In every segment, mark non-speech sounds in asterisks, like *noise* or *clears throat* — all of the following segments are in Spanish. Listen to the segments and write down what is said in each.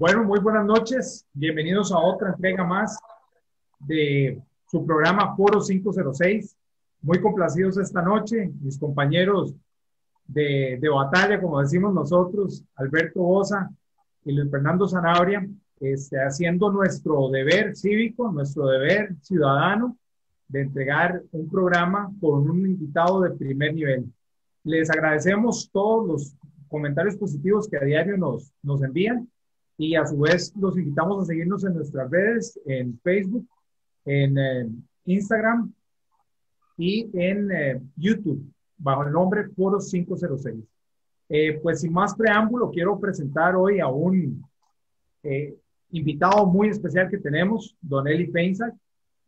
Bueno, muy buenas noches. Bienvenidos a otra entrega más de su programa Foro 506. Muy complacidos esta noche, mis compañeros de, de batalla, como decimos nosotros, Alberto Bosa y Luis Fernando Zanabria, este, haciendo nuestro deber cívico, nuestro deber ciudadano de entregar un programa con un invitado de primer nivel. Les agradecemos todos los comentarios positivos que a diario nos, nos envían y a su vez los invitamos a seguirnos en nuestras redes, en Facebook, en eh, Instagram y en eh, YouTube, bajo el nombre Foro 506. Eh, pues sin más preámbulo, quiero presentar hoy a un invitado muy especial que tenemos, Don Eli Peinsack,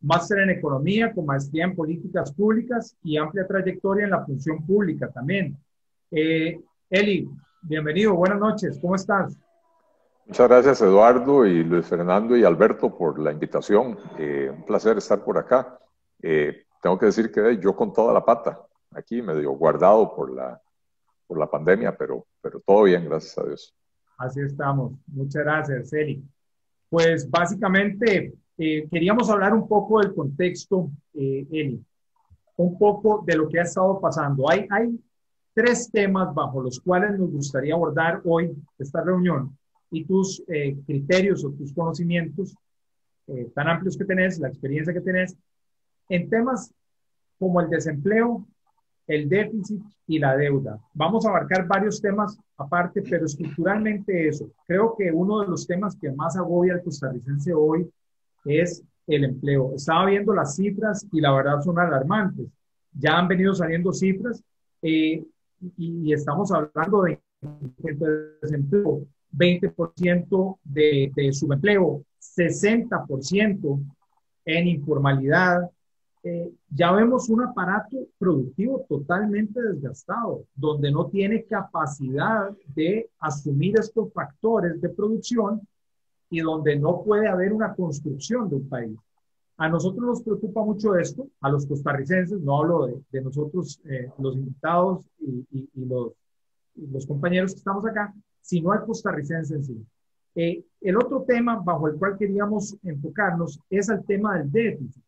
máster en economía con maestría en políticas públicas y amplia trayectoria en la función pública también. Eli, bienvenido, buenas noches, ¿cómo estás? Muchas gracias Eduardo y Luis Fernando y Alberto por la invitación. Eh, un placer estar por acá. Eh, tengo que decir que yo con toda la pata, aquí medio guardado por la, por la pandemia, pero, pero todo bien, gracias a Dios. Así estamos. Muchas gracias, Eli. Pues básicamente eh, queríamos hablar un poco del contexto, Eli, un poco de lo que ha estado pasando. Hay, hay tres temas bajo los cuales nos gustaría abordar hoy esta reunión y tus eh, criterios o tus conocimientos eh, tan amplios que tenés, la experiencia que tenés, en temas como el desempleo, el déficit y la deuda. Vamos a abarcar varios temas aparte, pero estructuralmente eso. Creo que uno de los temas que más agobia al costarricense hoy es el empleo. Estaba viendo las cifras y la verdad son alarmantes. Ya han venido saliendo cifras eh, y, estamos hablando de desempleo 20% de, de subempleo, 60% en informalidad. Eh, ya vemos un aparato productivo totalmente desgastado, donde no tiene capacidad de asumir estos factores de producción y donde no puede haber una construcción de un país. A nosotros nos preocupa mucho esto, a los costarricenses, no hablo de, de nosotros, eh, los invitados y, y, y los, los compañeros que estamos acá, sino al costarricense en sí. Eh, el otro tema bajo el cual queríamos enfocarnos es el tema del déficit.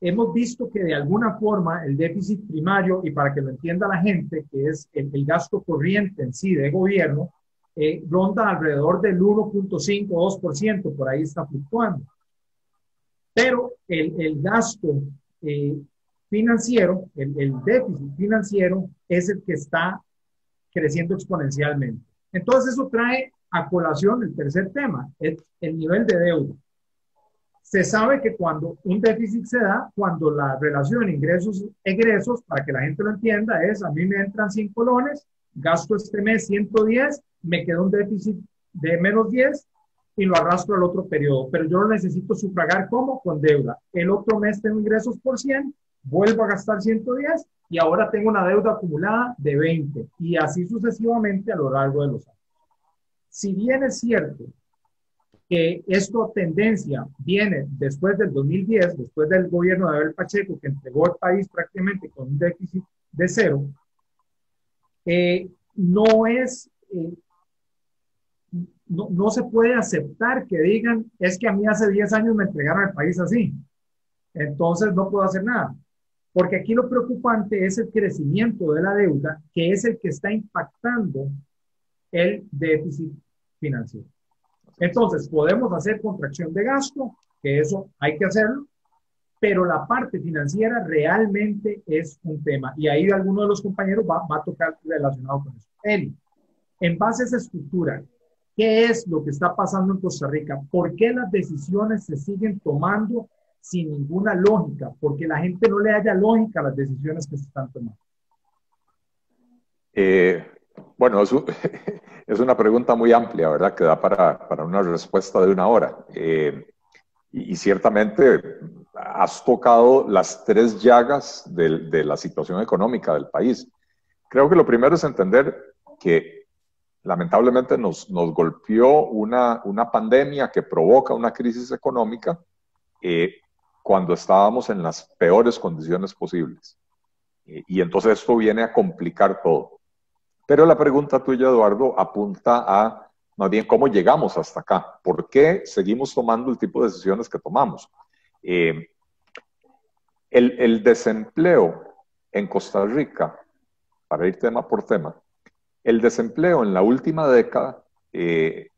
Hemos visto que de alguna forma el déficit primario, y para que lo entienda la gente, que es el, gasto corriente en sí de gobierno, eh, ronda alrededor del 1.5 2%, por ahí está fluctuando. Pero el, el gasto eh, financiero, el, el déficit financiero, es el que está creciendo exponencialmente. Entonces eso trae a colación el tercer tema, el, el nivel de deuda. Se sabe que cuando un déficit se da, cuando la relación ingresos-egresos, para que la gente lo entienda, es a mí me entran 100 colones, gasto este mes 110, me queda un déficit de menos 10 y lo arrastro al otro periodo. Pero yo lo necesito sufragar como con deuda. El otro mes tengo ingresos por 100, vuelvo a gastar 110 y ahora tengo una deuda acumulada de 20 y así sucesivamente a lo largo de los años. Si bien es cierto que esta tendencia viene después del 2010, después del gobierno de Abel Pacheco, que entregó el país prácticamente con un déficit de cero, eh, no es, eh, no, no, se puede aceptar que digan, es que a mí hace 10 años me entregaron el país así, entonces no puedo hacer nada. Porque aquí lo preocupante es el crecimiento de la deuda, que es el que está impactando el déficit financiero. Entonces, podemos hacer contracción de gasto, que eso hay que hacerlo, pero la parte financiera realmente es un tema. Y ahí alguno de los compañeros va, va a tocar relacionado con eso. Eli, en base a esa estructura, ¿qué es lo que está pasando en Costa Rica? ¿Por qué las decisiones se siguen tomando sin ninguna lógica, porque la gente no le haya lógica a las decisiones que se están tomando? Eh, bueno, es, *laughs* es, una pregunta muy amplia, ¿verdad? Que da para, para una respuesta de una hora. Eh, y, y, ciertamente has tocado las tres llagas de, de la situación económica del país. Creo que lo primero es entender que lamentablemente nos, nos golpeó una, una pandemia que provoca una crisis económica eh, cuando estábamos en las peores condiciones posibles. Y, entonces esto viene a complicar todo. Pero la pregunta tuya, Eduardo, apunta a más bien cómo llegamos hasta acá, por qué seguimos tomando el tipo de decisiones que tomamos. Eh, el, el, desempleo en Costa Rica, para ir tema por tema, el desempleo en la última década eh,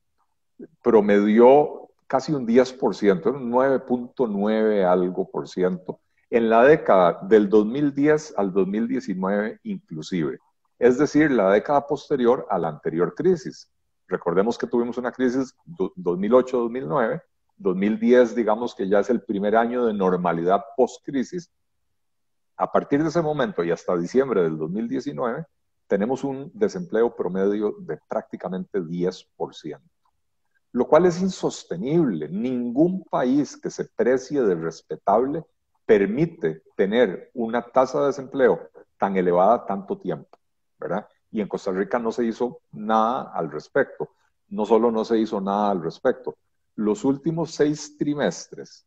promedió casi un 10%, un 9.9 algo por ciento, en la década del 2010 al 2019 inclusive. Es decir, la década posterior a la anterior crisis. Recordemos que tuvimos una crisis 2008-2009, 2010 digamos que ya es el primer año de normalidad post-crisis. A partir de ese momento y hasta diciembre del 2019, tenemos un desempleo promedio de prácticamente 10%, lo cual es insostenible. Ningún país que se precie de respetable permite tener una tasa de desempleo tan elevada tanto tiempo, ¿verdad? Y en Costa Rica no se hizo nada al respecto. No solo no se hizo nada al respecto, los últimos seis trimestres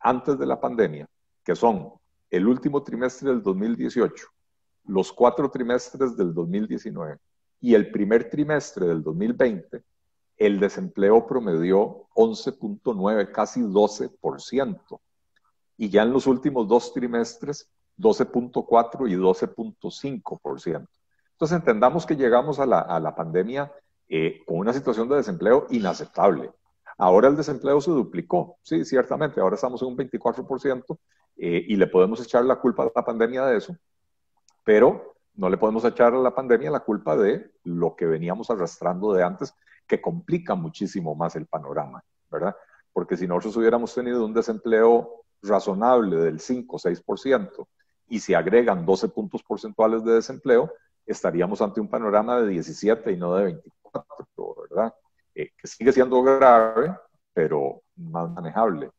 antes de la pandemia, que son el último trimestre del 2018, los cuatro trimestres del 2019 y el primer trimestre del 2020, el desempleo promedió 11.9, casi 12%. Y ya en los últimos dos trimestres, 12.4 y 12.5%. Entonces entendamos que llegamos a la, a la pandemia eh, con una situación de desempleo inaceptable. Ahora el desempleo se duplicó, sí, ciertamente, ahora estamos en un 24% eh, y le podemos echar la culpa a la pandemia de eso, pero no le podemos echar a la pandemia la culpa de lo que veníamos arrastrando de antes, que complica muchísimo más el panorama, ¿verdad? Porque si nosotros hubiéramos tenido un desempleo razonable del 5 o 6% y se agregan 12 puntos porcentuales de desempleo, estaríamos ante un panorama de 17 y no de 24, ¿verdad? Eh, que sigue siendo grave, pero más manejable.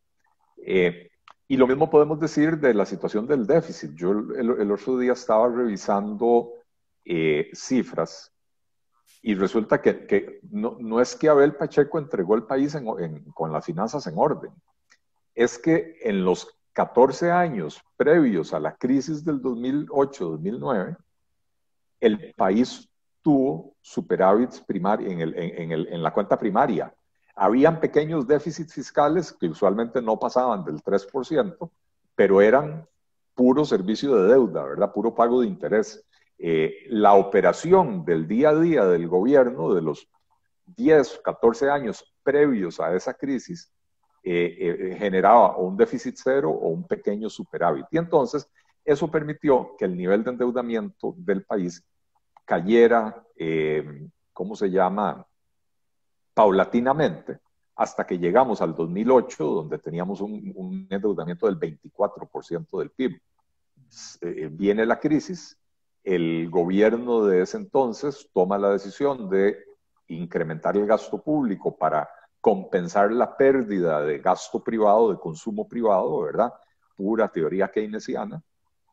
Eh, y lo mismo podemos decir de la situación del déficit. Yo el, otro día estaba revisando eh, cifras y resulta que, no, es que Abel Pacheco entregó el país con las finanzas en orden, es que en los 14 años previos a la crisis del 2008-2009, el país tuvo superávits primarios en, en la cuenta primaria habían pequeños déficits fiscales que usualmente no pasaban del 3%, pero eran puro servicio de deuda, ¿verdad? Puro pago de interés. Eh, la operación del día a día del gobierno de los 10, 14 años previos a esa crisis eh, eh, generaba un déficit cero o un pequeño superávit. Y entonces eso permitió que el nivel de endeudamiento del país cayera, ¿cómo se llama? paulatinamente hasta que llegamos al 2008, donde teníamos un, endeudamiento del 24% del PIB. Viene la crisis, el gobierno de ese entonces toma la decisión de incrementar el gasto público para compensar la pérdida de gasto privado, de consumo privado, ¿verdad? Pura teoría keynesiana.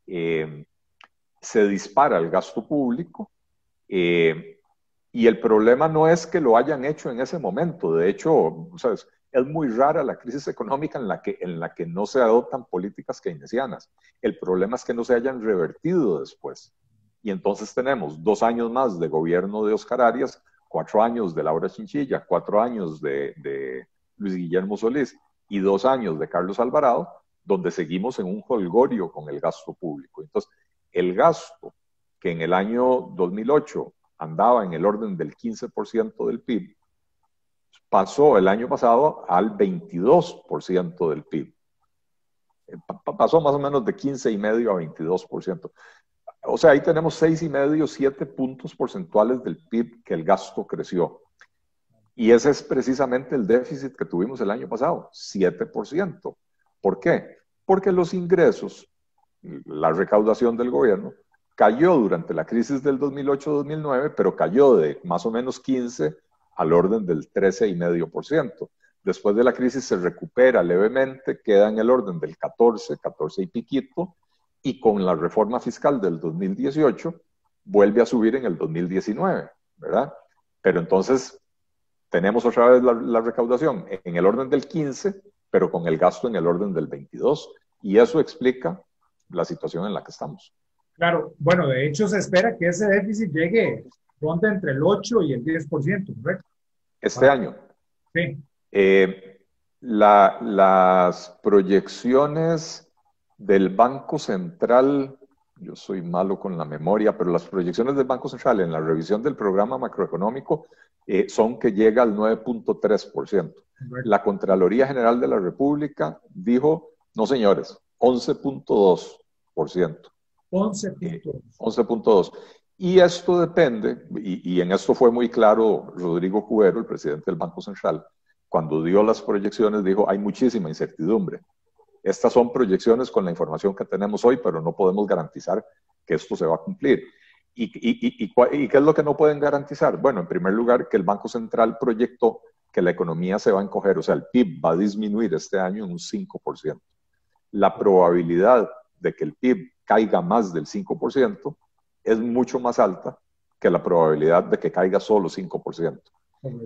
Eh, se dispara el gasto público. Eh, y el problema no es que lo hayan hecho en ese momento. De hecho, es muy rara la crisis económica en la, que, en la que no se adoptan políticas keynesianas. El problema es que no se hayan revertido después. Y entonces tenemos dos años más de gobierno de Oscar Arias, cuatro años de Laura Chinchilla, cuatro años de, de Luis Guillermo Solís y dos años de Carlos Alvarado, donde seguimos en un holgorio con el gasto público. Entonces, el gasto que en el año 2008 andaba en el orden del 15% del PIB, pasó el año pasado al 22% del PIB. Eh, pasó más o menos de 15 y medio a 22%. O sea, ahí tenemos 6 y medio, 7 puntos porcentuales del PIB que el gasto creció. Y ese es precisamente el déficit que tuvimos el año pasado, 7%. ¿Por qué? Porque los ingresos, la recaudación del gobierno, cayó durante la crisis del 2008-2009, pero cayó de más o menos 15 al orden del 13,5%. Después de la crisis se recupera levemente, queda en el orden del 14, 14 y piquito, y con la reforma fiscal del 2018 vuelve a subir en el 2019, ¿verdad? Pero entonces tenemos otra vez la, la recaudación en el orden del 15, pero con el gasto en el orden del 22, y eso explica la situación en la que estamos. Claro, bueno, de hecho se espera que ese déficit llegue ronda entre el 8 y el 10%, ¿correcto? este año. Sí. Eh, las proyecciones del Banco Central, yo soy malo con la memoria, pero las proyecciones del Banco Central en la revisión del programa macroeconómico eh, son que llega al 9.3%. La Contraloría General de la República dijo, no señores, 11.2%. 11.2. 11.2. Y esto depende, y, y, en esto fue muy claro Rodrigo Cubero, el presidente del Banco Central, cuando dio las proyecciones, dijo, hay muchísima incertidumbre. Estas son proyecciones con la información que tenemos hoy, pero no podemos garantizar que esto se va a cumplir. ¿Y, y, y, qué es lo que no pueden garantizar? Bueno, en primer lugar, que el Banco Central proyectó que la economía se va a encoger, o sea, el PIB va a disminuir este año en un 5%. La probabilidad de que el PIB caiga más del 5% es mucho más alta que la probabilidad de que caiga solo 5%.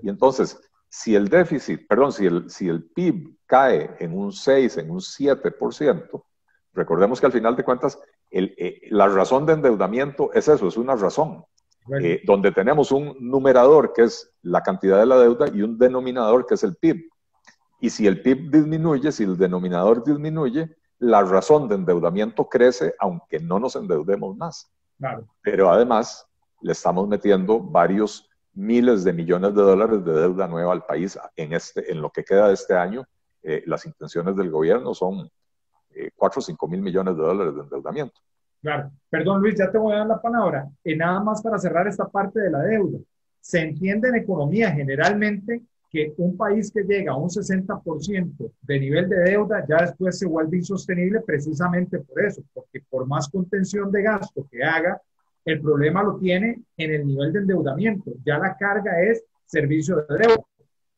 Y entonces, si el déficit, perdón, si el, si el PIB cae en un 6, en un 7%, recordemos que al final de cuentas, el, eh, la razón de endeudamiento es eso, es una razón, eh, donde tenemos un numerador que es la cantidad de la deuda y un denominador que es el PIB. Y si el PIB disminuye, si el denominador disminuye, la razón de endeudamiento crece, aunque no nos endeudemos más. Pero además, le estamos metiendo varios miles de millones de dólares de deuda nueva al país en, este, en lo que queda de este año. Eh, las intenciones del gobierno son eh, 4 o 5 mil millones de dólares de endeudamiento. Claro. Perdón, Luis, ya te voy a dar la palabra. Y nada más para cerrar esta parte de la deuda. Se entiende en economía generalmente que un país que llega a un 60% de nivel de deuda ya después se vuelve insostenible precisamente por eso, porque por más contención de gasto que haga, el problema lo tiene en el nivel de endeudamiento. Ya la carga es servicio de deuda.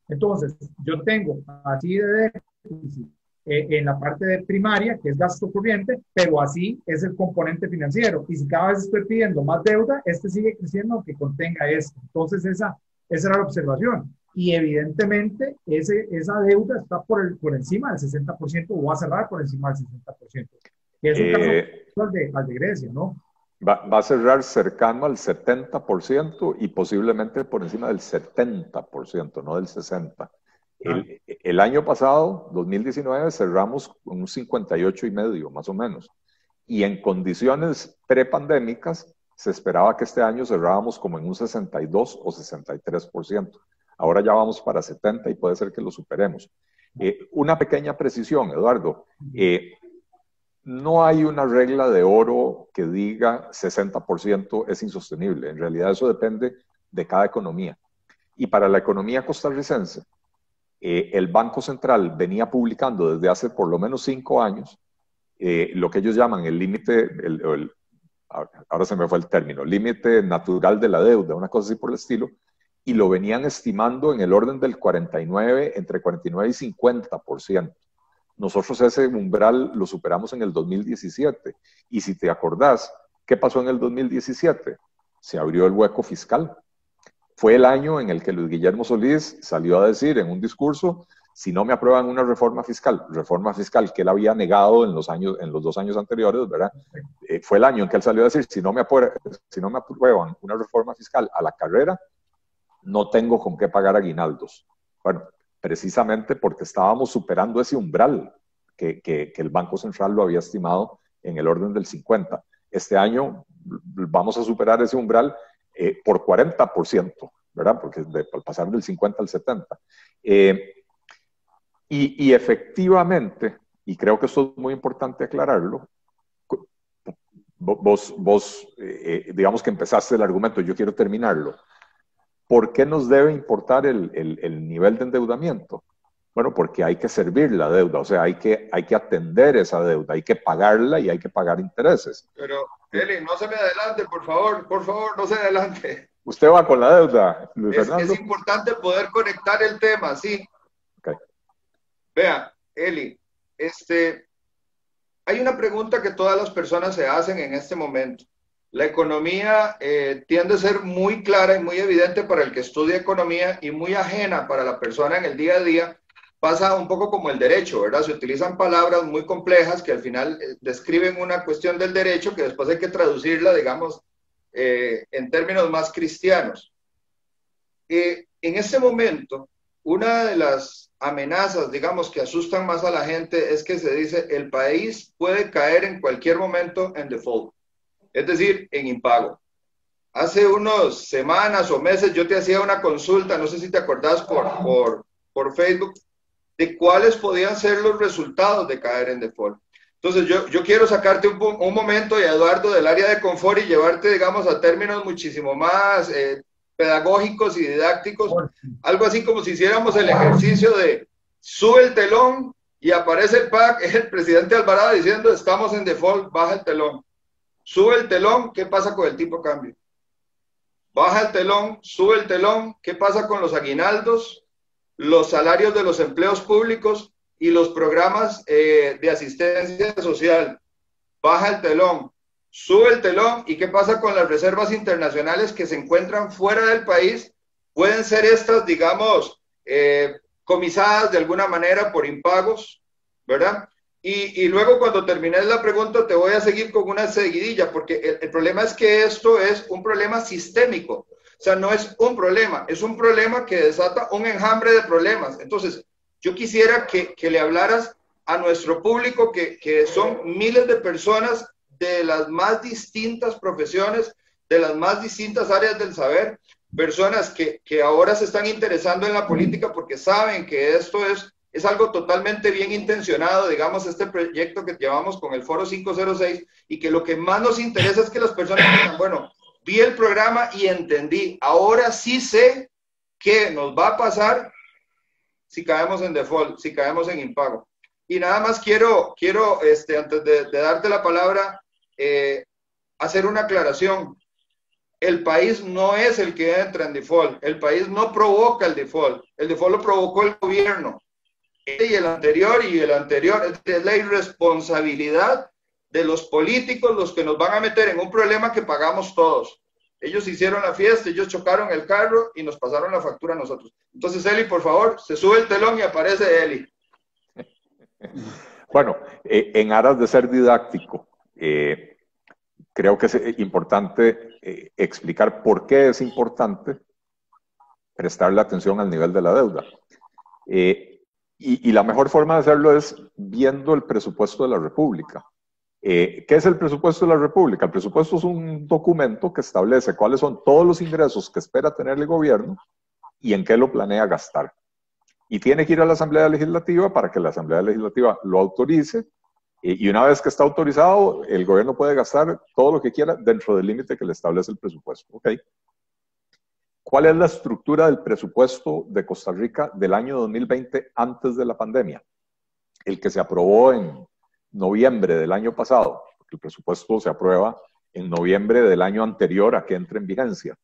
Entonces, yo tengo así de déficit eh, en la parte de primaria, que es gasto corriente, pero así es el componente financiero. Y si cada vez estoy pidiendo más deuda, este sigue creciendo aunque contenga esto. Entonces, esa, esa era la observación. Y evidentemente, ese, esa deuda está por, el, por encima del 60% o va a cerrar por encima del 60%. Que es un caso al de, al de Grecia, ¿no? Va, a cerrar cercano al 70% y posiblemente por encima del 70%, no del 60%. El, el, año pasado, 2019, cerramos con un 58,5, más o menos. Y en condiciones prepandémicas, se esperaba que este año cerrábamos como en un 62 o 63%. Ahora ya vamos para 70 y puede ser que lo superemos. Eh, una pequeña precisión, Eduardo. Eh, no hay una regla de oro que diga 60% es insostenible. En realidad eso depende de cada economía. Y para la economía costarricense, eh, el Banco Central venía publicando desde hace por lo menos cinco años eh, lo que ellos llaman el límite, ahora se me fue el término, límite natural de la deuda, una cosa así por el estilo, y lo venían estimando en el orden del 49, entre 49 y 50%. Nosotros ese umbral lo superamos en el 2017. Y si te acordás, ¿qué pasó en el 2017? Se abrió el hueco fiscal. Fue el año en el que Luis Guillermo Solís salió a decir en un discurso, si no me aprueban una reforma fiscal, reforma fiscal que él había negado en los, años, en los dos años anteriores, ¿verdad? Eh, fue el año en que él salió a decir, si no, me aprueban, si no me aprueban una reforma fiscal a la carrera, no tengo con qué pagar aguinaldos. Bueno, precisamente porque estábamos superando ese umbral que, que, el Banco Central lo había estimado en el orden del 50. Este año vamos a superar ese umbral eh, por 40%, ¿verdad? Porque de, al pasar del 50 al 70. Eh, y, y, efectivamente, y creo que esto es muy importante aclararlo, vos, vos eh, digamos que empezaste el argumento, yo quiero terminarlo. ¿Por qué nos debe importar el, el, nivel de endeudamiento? Bueno, porque hay que servir la deuda, o sea, hay que, hay que atender esa deuda, hay que pagarla y hay que pagar intereses. Pero, Eli, no se me adelante, por favor, por favor, no se adelante. Usted va con la deuda, Luis es, Fernando. Es importante poder conectar el tema, sí. Okay. Vea, Eli, este, hay una pregunta que todas las personas se hacen en este momento la economía eh, tiende a ser muy clara y muy evidente para el que estudia economía y muy ajena para la persona en el día a día. Pasa un poco como el derecho, ¿verdad? Se utilizan palabras muy complejas que al final eh, describen una cuestión del derecho que después hay que traducirla, digamos, eh, en términos más cristianos. en este momento, una de las amenazas, digamos, que asustan más a la gente es que se dice el país puede caer en cualquier momento en default, es decir, en impago. Hace unas semanas o meses yo te hacía una consulta, no sé si te acordás por, por, por Facebook, de cuáles podían ser los resultados de caer en default. Entonces yo, yo quiero sacarte un, un momento, y Eduardo, del área de confort y llevarte, digamos, a términos muchísimo más eh, pedagógicos y didácticos, algo así como si hiciéramos el ejercicio de sube el telón y aparece el PAC, *laughs* el presidente Alvarado diciendo estamos en default, baja el telón. Sube el telón, ¿qué pasa con el tipo cambio? Baja el telón, sube el telón, ¿qué pasa con los aguinaldos, los salarios de los empleos públicos y los programas eh, de asistencia social? Baja el telón, sube el telón y qué pasa con las reservas internacionales que se encuentran fuera del país. Pueden ser estas, digamos, eh, comisadas de alguna manera por impagos, ¿verdad? Y, luego cuando termines la pregunta te voy a seguir con una seguidilla, porque el, problema es que esto es un problema sistémico. O sea, no es un problema, es un problema que desata un enjambre de problemas. Entonces, yo quisiera que, que le hablaras a nuestro público, que, que son miles de personas de las más distintas profesiones, de las más distintas áreas del saber, personas que, que, ahora se están interesando en la política porque saben que esto es, es algo totalmente bien intencionado, digamos, este proyecto que llevamos con el Foro 506 y que lo que más nos interesa es que las personas digan, bueno, vi el programa y entendí, ahora sí sé qué nos va a pasar si caemos en default, si caemos en impago. Y nada más quiero, quiero este, antes de, darte la palabra, eh, hacer una aclaración. El país no es el que entra en default. El país no provoca el default. El default lo provocó el gobierno. Y el anterior y el anterior. Es la irresponsabilidad de los políticos los que nos van a meter en un problema que pagamos todos. Ellos hicieron la fiesta, ellos chocaron el carro y nos pasaron la factura a nosotros. Entonces, Eli, por favor, se sube el telón y aparece Eli. *laughs* Bueno, eh, en aras de ser didáctico, eh, creo que es eh, importante eh, explicar por qué es importante prestarle atención al nivel de la deuda. Y, la mejor forma de hacerlo es viendo el presupuesto de la República. ¿Qué es el presupuesto de la República? El presupuesto es un documento que establece cuáles son todos los ingresos que espera tener el gobierno y en qué lo planea gastar. Y tiene que ir a la Asamblea Legislativa para que la Asamblea Legislativa lo autorice y una vez que está autorizado, el gobierno puede gastar todo lo que quiera dentro del límite que le establece el presupuesto. ¿okay? ¿Cuál es la estructura del presupuesto de Costa Rica del año 2020 antes de la pandemia? El que se aprobó en noviembre del año pasado, porque el presupuesto se aprueba en noviembre del año anterior a que entre en vigencia.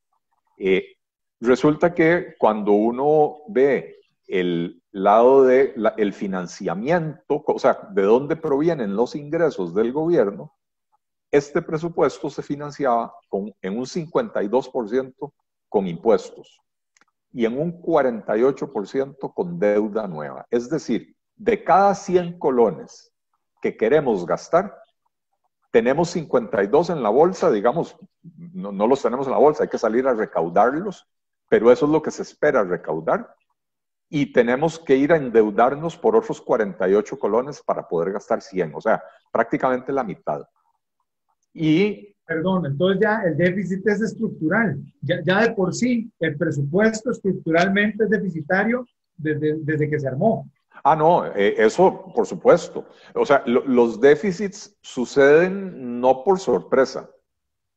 Eh, resulta que cuando uno ve el lado del el financiamiento, o sea, de dónde provienen los ingresos del gobierno, este presupuesto se financiaba con, en un 52% con impuestos y en un 48% con deuda nueva. Es decir, de cada 100 colones que queremos gastar, tenemos 52 en la bolsa, digamos, no, no los tenemos en la bolsa, hay que salir a recaudarlos, pero eso es lo que se espera recaudar y tenemos que ir a endeudarnos por otros 48 colones para poder gastar 100, o sea, prácticamente la mitad. Y... Perdón, entonces ya el déficit es estructural. Ya, de por sí el presupuesto estructuralmente es deficitario desde, desde que se armó. Ah, no, eh, eso por supuesto. O sea, los déficits suceden no por sorpresa.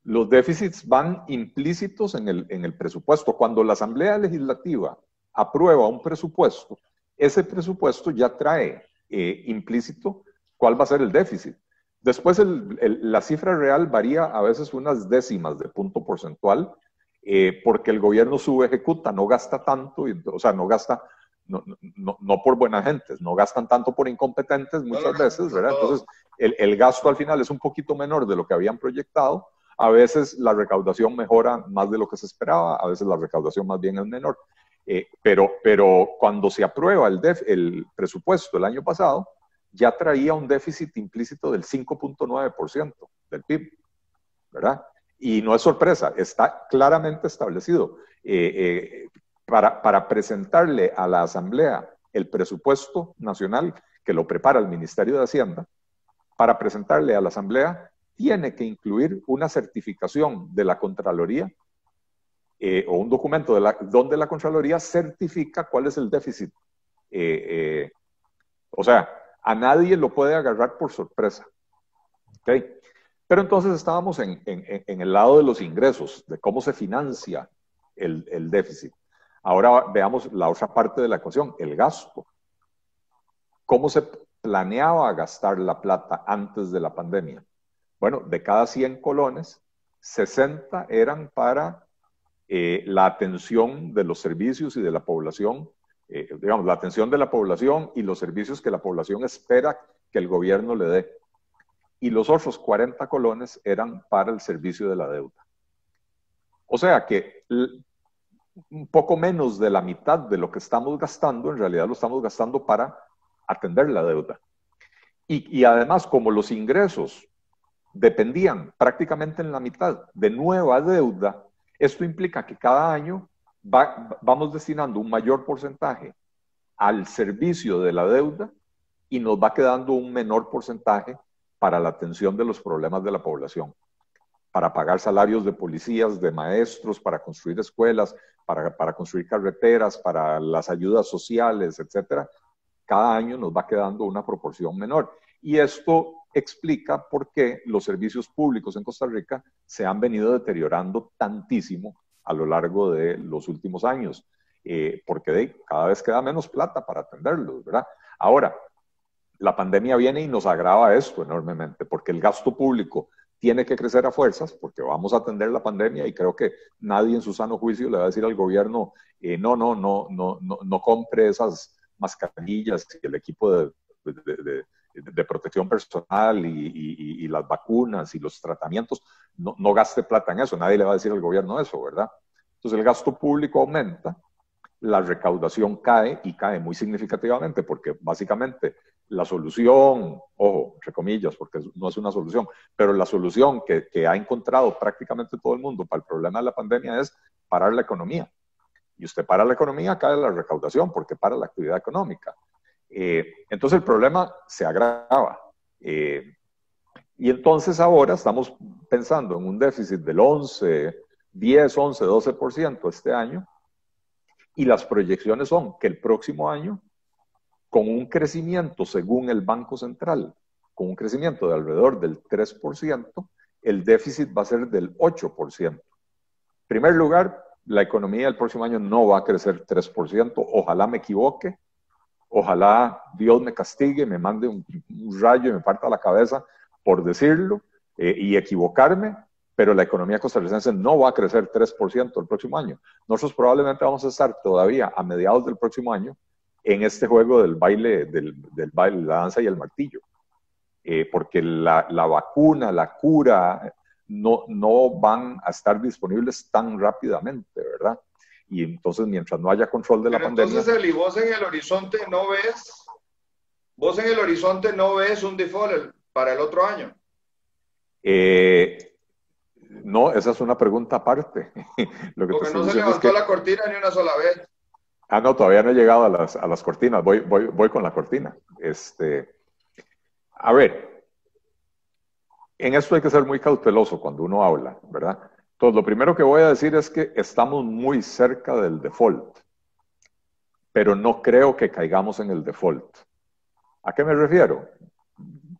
Los déficits van implícitos en el, en el presupuesto. Cuando la Asamblea Legislativa aprueba un presupuesto, ese presupuesto ya trae eh, implícito cuál va a ser el déficit. Después la cifra real varía a veces unas décimas de punto porcentual, eh, porque el gobierno subejecuta, no gasta tanto, o sea, no gasta, no, por buena gente, no gastan tanto por incompetentes muchas veces, ¿verdad? Entonces, el, el gasto al final es un poquito menor de lo que habían proyectado. A veces la recaudación mejora más de lo que se esperaba, a veces la recaudación más bien es menor. Eh, pero, pero cuando se aprueba el, el presupuesto el año pasado, ya traía un déficit implícito del 5.9% del PIB, ¿verdad? Y no es sorpresa, está claramente establecido. Eh, eh, para, presentarle a la Asamblea el presupuesto nacional que lo prepara el Ministerio de Hacienda, para presentarle a la Asamblea, tiene que incluir una certificación de la Contraloría eh, o un documento de donde la Contraloría certifica cuál es el déficit. O sea, a nadie lo puede agarrar por sorpresa. Pero entonces estábamos en, el lado de los ingresos, de cómo se financia el, el déficit. Ahora veamos la otra parte de la ecuación, el gasto. ¿Cómo se planeaba gastar la plata antes de la pandemia? Bueno, de cada 100 colones, 60 eran para eh, la atención de los servicios y de la población, eh, digamos, la atención de la población y los servicios que la población espera que el gobierno le dé. Y los otros 40 colones eran para el servicio de la deuda. O sea que un poco menos de la mitad de lo que estamos gastando, en realidad lo estamos gastando para atender la deuda. Y, y, además, como los ingresos dependían prácticamente en la mitad de nueva deuda, esto implica que cada año vamos destinando un mayor porcentaje al servicio de la deuda y nos va quedando un menor porcentaje para la atención de los problemas de la población, para pagar salarios de policías, de maestros, para construir escuelas, para, para construir carreteras, para las ayudas sociales, etcétera. Cada año nos va quedando una proporción menor. Y esto explica por qué los servicios públicos en Costa Rica se han venido deteriorando tantísimo a lo largo de los últimos años, eh, porque cada vez queda menos plata para atenderlos, ¿verdad? Ahora, la pandemia viene y nos agrava esto enormemente, porque el gasto público tiene que crecer a fuerzas, porque vamos a atender la pandemia y creo que nadie en su sano juicio le va a decir al gobierno, eh, no, no, no, no, no, no compre esas mascarillas y el equipo de de protección personal y, las vacunas y los tratamientos, no, no, gaste plata en eso, nadie le va a decir al gobierno eso, ¿verdad? Entonces el gasto público aumenta, la recaudación cae y cae muy significativamente porque básicamente la solución, ojo, entre comillas, porque no es una solución, pero la solución que ha encontrado prácticamente todo el mundo para el problema de la pandemia es parar la economía. Y usted para la economía, cae la recaudación porque para la actividad económica. Eh, entonces el problema se agrava. Eh, y entonces ahora estamos pensando en un déficit del 11, 10, 11, 12% este año. Y las proyecciones son que el próximo año, con un crecimiento según el Banco Central, con un crecimiento de alrededor del 3%, el déficit va a ser del 8%. En primer lugar, la economía el próximo año no va a crecer 3%, ojalá me equivoque, Ojalá Dios me castigue, me mande un, rayo y me parta la cabeza por decirlo eh, y equivocarme, pero la economía costarricense no va a crecer 3% el próximo año. Nosotros probablemente vamos a estar todavía a mediados del próximo año en este juego del baile, del, baile, la danza y el martillo, eh, porque la, la, vacuna, la cura, no, no van a estar disponibles tan rápidamente, ¿verdad? Y entonces mientras no haya control de la pandemia... Entonces, Eli, vos en el horizonte no ves, vos en el horizonte no ves un default para el otro año. Eh, no, esa es una pregunta aparte. *laughs* Lo que Porque no se levantó la cortina ni una sola vez. Ah, no, todavía no he llegado a las, a las cortinas, voy, voy, voy con la cortina. Este, a ver, en esto hay que ser muy cauteloso cuando uno habla, ¿verdad? Entonces, lo primero que voy a decir es que estamos muy cerca del default, pero no creo que caigamos en el default. ¿A qué me refiero?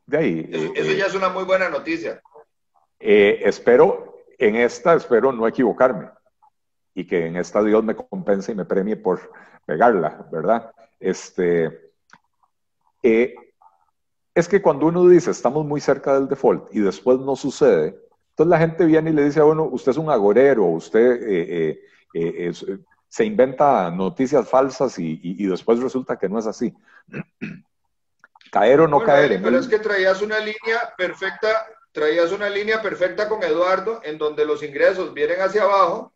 De ahí. Eso, eh, ya es una muy buena noticia. Eh, espero, en esta, espero no equivocarme y que en esta Dios me compense y me premie por pegarla, ¿verdad? Este, eh, es que cuando uno dice estamos muy cerca del default y después no sucede, entonces la gente viene y le dice a uno, usted es un agorero, usted eh, eh, eh, se inventa noticias falsas y, después resulta que no es así. *clears throat* caer o no caer. pero es que traías una línea perfecta, traías una línea perfecta con Eduardo, en donde los ingresos vienen hacia abajo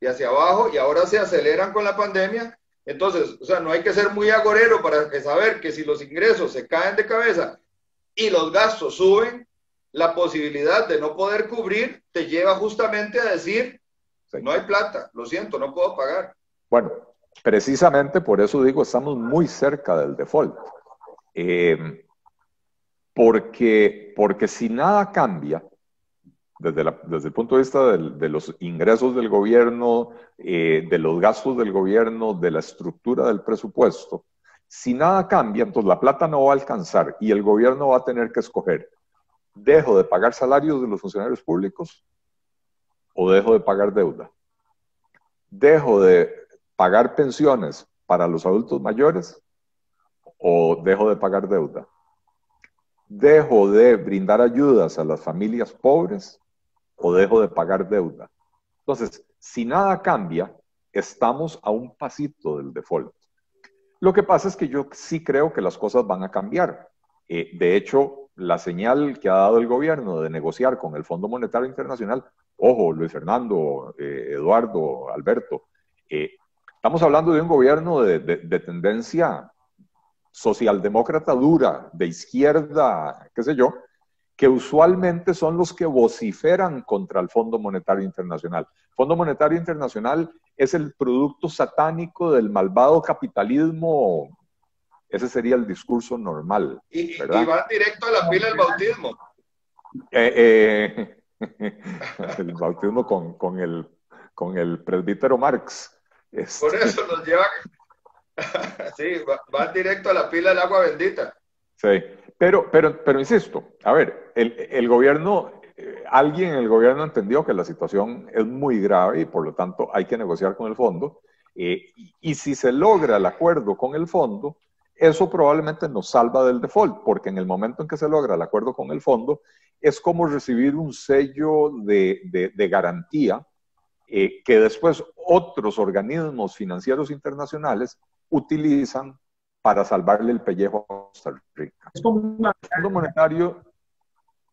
y hacia abajo y ahora se aceleran con la pandemia. Entonces, o sea, no hay que ser muy agorero para saber que si los ingresos se caen de cabeza y los gastos suben, la posibilidad de no poder cubrir te lleva justamente a decir, no hay plata, lo siento, no puedo pagar. Bueno, precisamente por eso digo, estamos muy cerca del default. Eh, porque, porque si nada cambia, desde, desde el punto de vista de, los ingresos del gobierno, eh, de los gastos del gobierno, de la estructura del presupuesto, si nada cambia, entonces la plata no va a alcanzar y el gobierno va a tener que escoger, ¿dejo de pagar salarios de los funcionarios públicos o dejo de pagar deuda? ¿Dejo de pagar pensiones para los adultos mayores o dejo de pagar deuda? ¿Dejo de brindar ayudas a las familias pobres o dejo de pagar deuda? Entonces, si nada cambia, estamos a un pasito del default. Lo que pasa es que yo sí creo que las cosas van a cambiar. Eh, de hecho, la señal que ha dado el gobierno de negociar con el Fondo Monetario Internacional, ojo, Luis Fernando, eh, Eduardo, Alberto, eh, estamos hablando de un gobierno de, de tendencia socialdemócrata dura, de izquierda, qué sé yo, que usualmente son los que vociferan contra el Fondo Monetario Internacional. El Fondo Monetario Internacional es el producto satánico del malvado capitalismo. Ese sería el discurso normal. Y, va directo a la pila del bautismo. Eh, eh, *laughs* el bautismo con, el, con el presbítero Marx. Por este. eso nos lleva *laughs* sí, va, directo a la pila del agua bendita. Sí, pero, pero, pero insisto, a ver, el, gobierno, eh, alguien en el gobierno entendió que la situación es muy grave y por lo tanto hay que negociar con el fondo. Eh, y, si se logra el acuerdo con el fondo, eso probablemente nos salva del default, porque en el momento en que se logra el acuerdo con el fondo, es como recibir un sello de, de, garantía eh, que después otros organismos financieros internacionales utilizan para salvarle el pellejo a Costa Rica. Es como un Fondo monetario,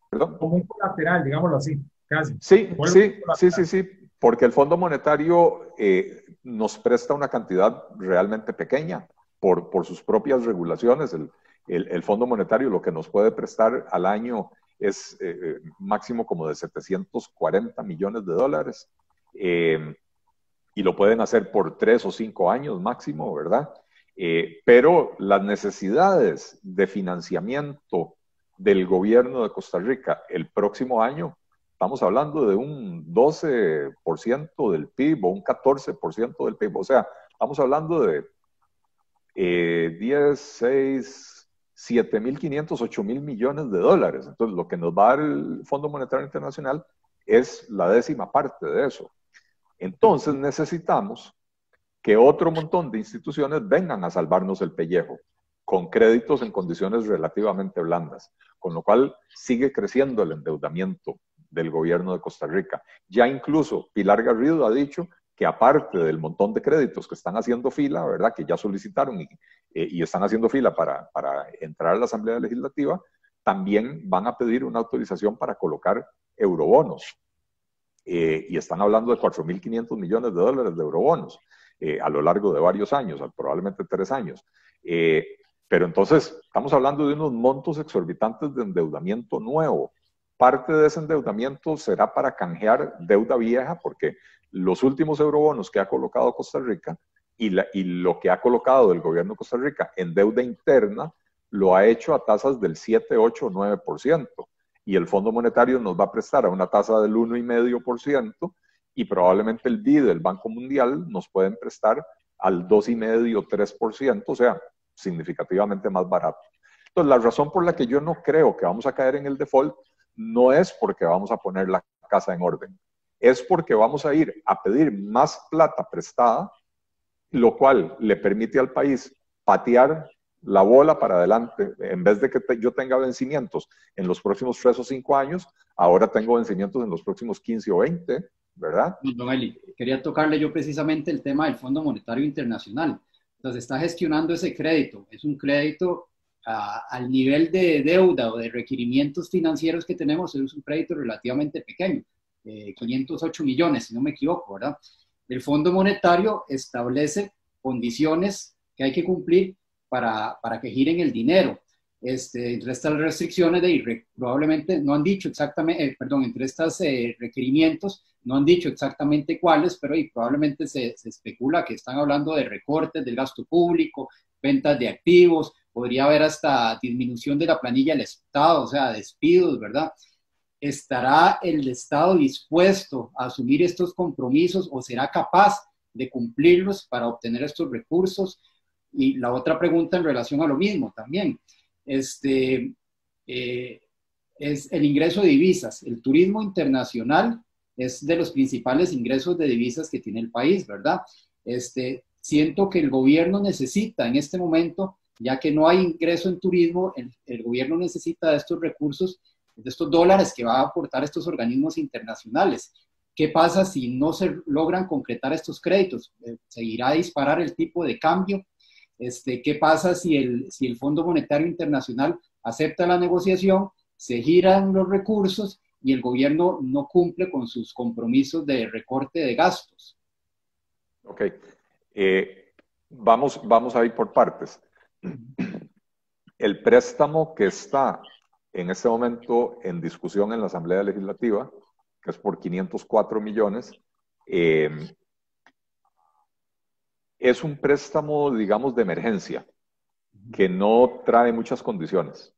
perdón. Como un colateral, digámoslo así, casi. Sí, sí, sí, sí, sí, porque el Fondo Monetario eh, nos presta una cantidad realmente pequeña por, por sus propias regulaciones. El, el, Fondo Monetario lo que nos puede prestar al año es eh, eh, máximo como de 740 millones de dólares y lo pueden hacer por tres o cinco años máximo, ¿verdad? Eh, pero las necesidades de financiamiento del gobierno de Costa Rica el próximo año, estamos hablando de un 12% del PIB o un 14% del PIB, o sea, estamos hablando de eh, 10, 6, 7 mil 500, 8 mil millones de dólares. Entonces, lo que nos va a dar el Fondo Monetario Internacional es la décima parte de eso. Entonces necesitamos que otro montón de instituciones vengan a salvarnos el pellejo con créditos en condiciones relativamente blandas, con lo cual sigue creciendo el endeudamiento del gobierno de Costa Rica. Ya incluso Pilar Garrido ha dicho que aparte del montón de créditos que están haciendo fila, ¿verdad? Que ya solicitaron y, eh, están haciendo fila para, entrar a la Asamblea Legislativa, también van a pedir una autorización para colocar eurobonos. Eh, y están hablando de 4.500 millones de dólares de eurobonos eh, a lo largo de varios años, probablemente tres años. Pero entonces estamos hablando de unos montos exorbitantes de endeudamiento nuevo. Parte de ese endeudamiento será para canjear deuda vieja, porque los últimos eurobonos que ha colocado Costa Rica y, y lo que ha colocado el gobierno de Costa Rica en deuda interna lo ha hecho a tasas del 7, 8, 9% y el Fondo Monetario nos va a prestar a una tasa del 1,5% y probablemente el BID del Banco Mundial nos pueden prestar al 2,5%, 3%, o sea, significativamente más barato. Entonces, la razón por la que yo no creo que vamos a caer en el default no es porque vamos a poner la casa en orden, es porque vamos a ir a pedir más plata prestada, lo cual le permite al país patear la bola para adelante. En vez de que yo tenga vencimientos en los próximos tres o cinco años, ahora tengo vencimientos en los próximos 15 o 20, ¿verdad? Don Eli, quería tocarle yo precisamente el tema del Fondo Monetario Internacional. Entonces, está gestionando ese crédito. Es un crédito al nivel de deuda o de requerimientos financieros que tenemos, es un crédito relativamente pequeño, 508 millones, si no me equivoco, ¿verdad? El Fondo Monetario establece condiciones que hay que cumplir para, para que giren el dinero. Este, entre estas restricciones de probablemente no han dicho exactamente, eh, perdón, entre estos eh, requerimientos no han dicho exactamente cuáles, pero y probablemente se, se, especula que están hablando de recortes del gasto público, ventas de activos, podría haber hasta disminución de la planilla del Estado, o sea, despidos, ¿verdad? ¿Estará el Estado dispuesto a asumir estos compromisos o será capaz de cumplirlos para obtener estos recursos? Y la otra pregunta en relación a lo mismo también, este, eh, es el ingreso de divisas. El turismo internacional es de los principales ingresos de divisas que tiene el país, ¿verdad? Este, siento que el gobierno necesita en este momento, ya que no hay ingreso en turismo, el, gobierno necesita de estos recursos, de estos dólares que va a aportar estos organismos internacionales. ¿Qué pasa si no se logran concretar estos créditos? Eh, ¿Seguirá a disparar el tipo de cambio? Este, ¿Qué pasa si el, si el Fondo Monetario Internacional acepta la negociación, se giran los recursos y el gobierno no cumple con sus compromisos de recorte de gastos. Ok. Eh, vamos, vamos a ir por partes. El préstamo que está en este momento en discusión en la Asamblea Legislativa, que es por 504 millones, eh, es un préstamo, digamos, de emergencia, que no trae muchas condiciones.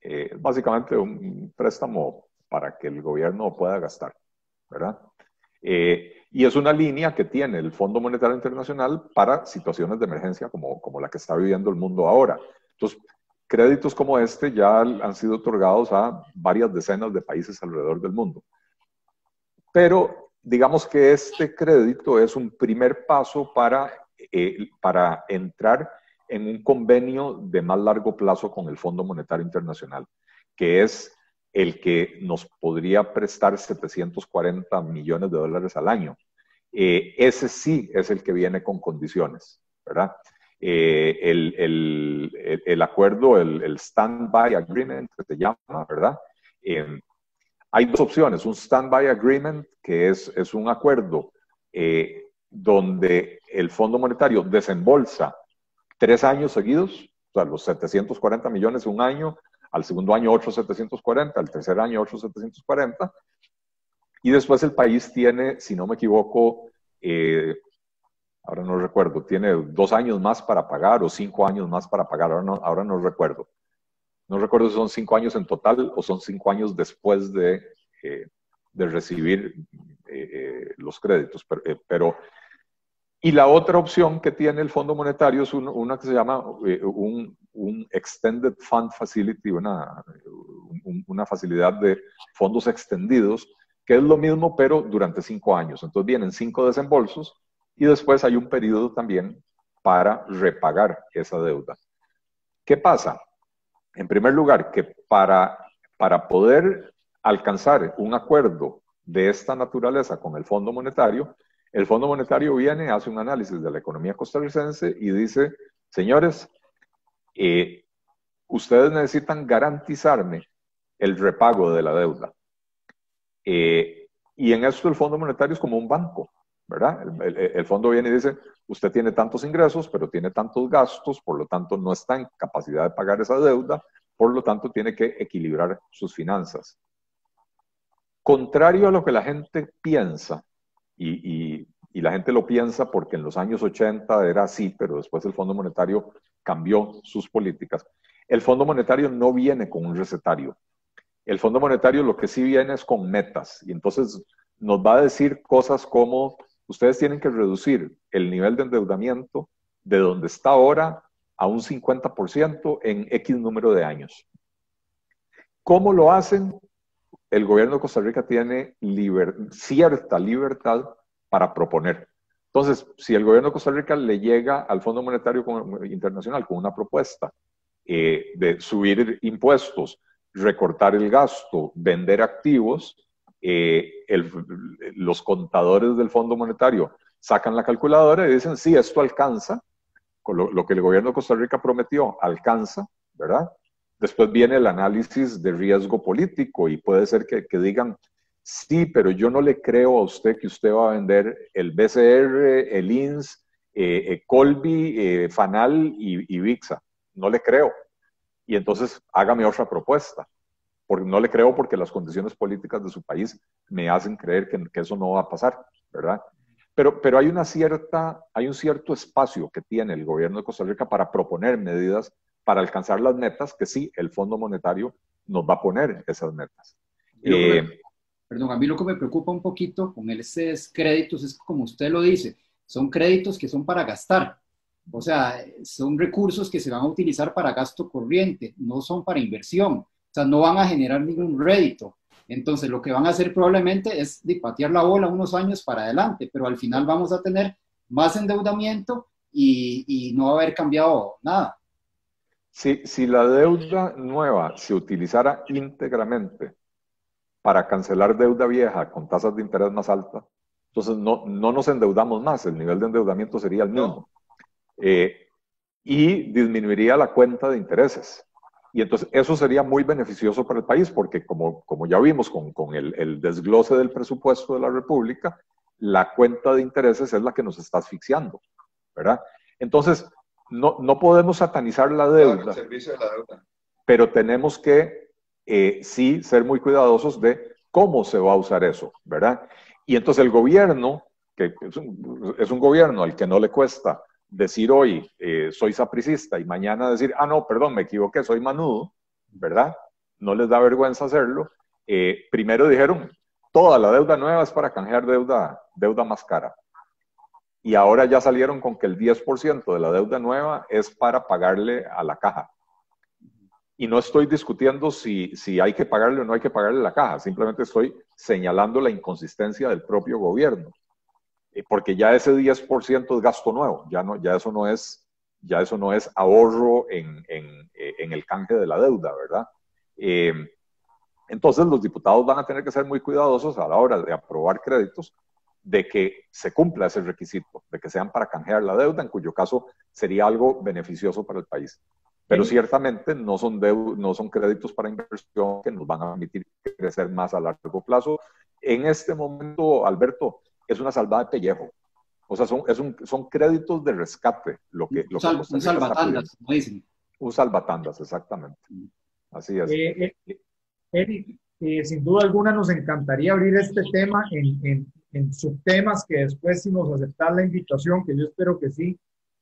Eh, básicamente un préstamo para que el gobierno pueda gastar, ¿verdad? Eh, y es una línea que tiene el Fondo Monetario Internacional para situaciones de emergencia como, como la que está viviendo el mundo ahora. Entonces, créditos como este ya han sido otorgados a varias decenas de países alrededor del mundo. Pero digamos que este crédito es un primer paso para, eh, para entrar en un convenio de más largo plazo con el Fondo Monetario Internacional, que es el que nos podría prestar 740 millones de dólares al año. Eh, ese sí es el que viene con condiciones, ¿verdad? Eh, el, acuerdo, el, Stand-by Agreement se llama, ¿verdad? Eh, hay dos opciones, un Stand-by Agreement, que es, es un acuerdo donde el Fondo Monetario desembolsa tres años seguidos, o sea, los 740 millones un año, al segundo año otros 740, al tercer año otros 740, y después el país tiene, si no me equivoco, eh, ahora no recuerdo, tiene dos años más para pagar o cinco años más para pagar, ahora no, ahora no recuerdo. No recuerdo si son cinco años en total o son cinco años después de, eh, de recibir eh, los créditos, pero y la otra opción que tiene el Fondo Monetario es una que se llama eh, un, Extended Fund Facility, una, una facilidad de fondos extendidos, que es lo mismo, pero durante cinco años. Entonces vienen cinco desembolsos y después hay un periodo también para repagar esa deuda. ¿Qué pasa? En primer lugar, que para, para poder alcanzar un acuerdo de esta naturaleza con el Fondo Monetario, el Fondo Monetario viene, hace un análisis de la economía costarricense y dice, señores, eh, ustedes necesitan garantizarme el repago de la deuda. Eh, y en esto el Fondo Monetario es como un banco, ¿verdad? El, fondo viene y dice, usted tiene tantos ingresos, pero tiene tantos gastos, por lo tanto no está en capacidad de pagar esa deuda, por lo tanto tiene que equilibrar sus finanzas. Contrario a lo que la gente piensa, y, la gente lo piensa porque en los años 80 era así, pero después el Fondo Monetario cambió sus políticas. El Fondo Monetario no viene con un recetario. El Fondo Monetario lo que sí viene es con metas y entonces nos va a decir cosas como ustedes tienen que reducir el nivel de endeudamiento de donde está ahora a un 50% en X número de años. ¿Cómo lo hacen? el gobierno de Costa Rica tiene cierta libertad para proponer. Entonces, si el gobierno de Costa Rica le llega al Fondo Monetario Internacional con una propuesta eh, de subir impuestos, recortar el gasto, vender activos, eh, los contadores del Fondo Monetario sacan la calculadora y dicen, sí, esto alcanza, con lo que el gobierno de Costa Rica prometió, alcanza, ¿verdad? Después viene el análisis de riesgo político y puede ser que, digan, sí, pero yo no le creo a usted que usted va a vender el BCR, el INS, eh, eh, Colby, eh, Fanal y, y, VIXA. No le creo. Y entonces hágame otra propuesta. porque no le creo porque las condiciones políticas de su país me hacen creer que, que eso no va a pasar, ¿verdad? Pero, pero hay, una cierta, hay un cierto espacio que tiene el gobierno de Costa Rica para proponer medidas para alcanzar las metas que sí, el Fondo Monetario nos va a poner esas metas. Eh, perdón, a mí lo que me preocupa un poquito con esos créditos es como usted lo dice, son créditos que son para gastar. O sea, son recursos que se van a utilizar para gasto corriente, no son para inversión. O sea, no van a generar ningún rédito. Entonces, lo que van a hacer probablemente es patear la bola unos años para adelante, pero al final vamos a tener más endeudamiento y, no va a haber cambiado nada. Si la deuda nueva se utilizara íntegramente para cancelar deuda vieja con tasas de interés más altas, entonces no, no nos endeudamos más, el nivel de endeudamiento sería el mismo. Eh, y disminuiría la cuenta de intereses. Y entonces eso sería muy beneficioso para el país porque como, como ya vimos con, con el, el, desglose del presupuesto de la República, la cuenta de intereses es la que nos está asfixiando, ¿verdad? Entonces, no, no podemos satanizar la deuda, pero tenemos que eh, sí ser muy cuidadosos de cómo se va a usar eso, ¿verdad? Y entonces el gobierno, que es un, gobierno al que no le cuesta decir hoy eh, soy sapricista y mañana decir, ah, no, perdón, me equivoqué, soy manudo, ¿verdad? No les da vergüenza hacerlo. Eh, primero dijeron, toda la deuda nueva es para canjear deuda, deuda más cara y ahora ya salieron con que el 10% de la deuda nueva es para pagarle a la caja. Y no estoy discutiendo si, si hay que pagarle o no hay que pagarle la caja, simplemente estoy señalando la inconsistencia del propio gobierno, eh, porque ya ese 10% es gasto nuevo, ya, no, ya, eso, no es, ya eso no es ahorro en, en, eh, el canje de la deuda, ¿verdad? Eh, entonces los diputados van a tener que ser muy cuidadosos a la hora de aprobar créditos de que se cumpla ese requisito, de que sean para canjear la deuda, en cuyo caso sería algo beneficioso para el país. Pero ciertamente no son, no son créditos para inversión que nos van a permitir crecer más a largo plazo. En este momento, Alberto, es una salvada de pellejo. O sea, son, es un, son créditos de rescate. Lo que, lo un, un salvatandas, como dicen. Un salvatandas, exactamente. Así es. Eh, eh, Eric, eh, sin duda alguna nos encantaría abrir este tema en, en, en subtemas que después, si nos aceptar la invitación, que yo espero que sí,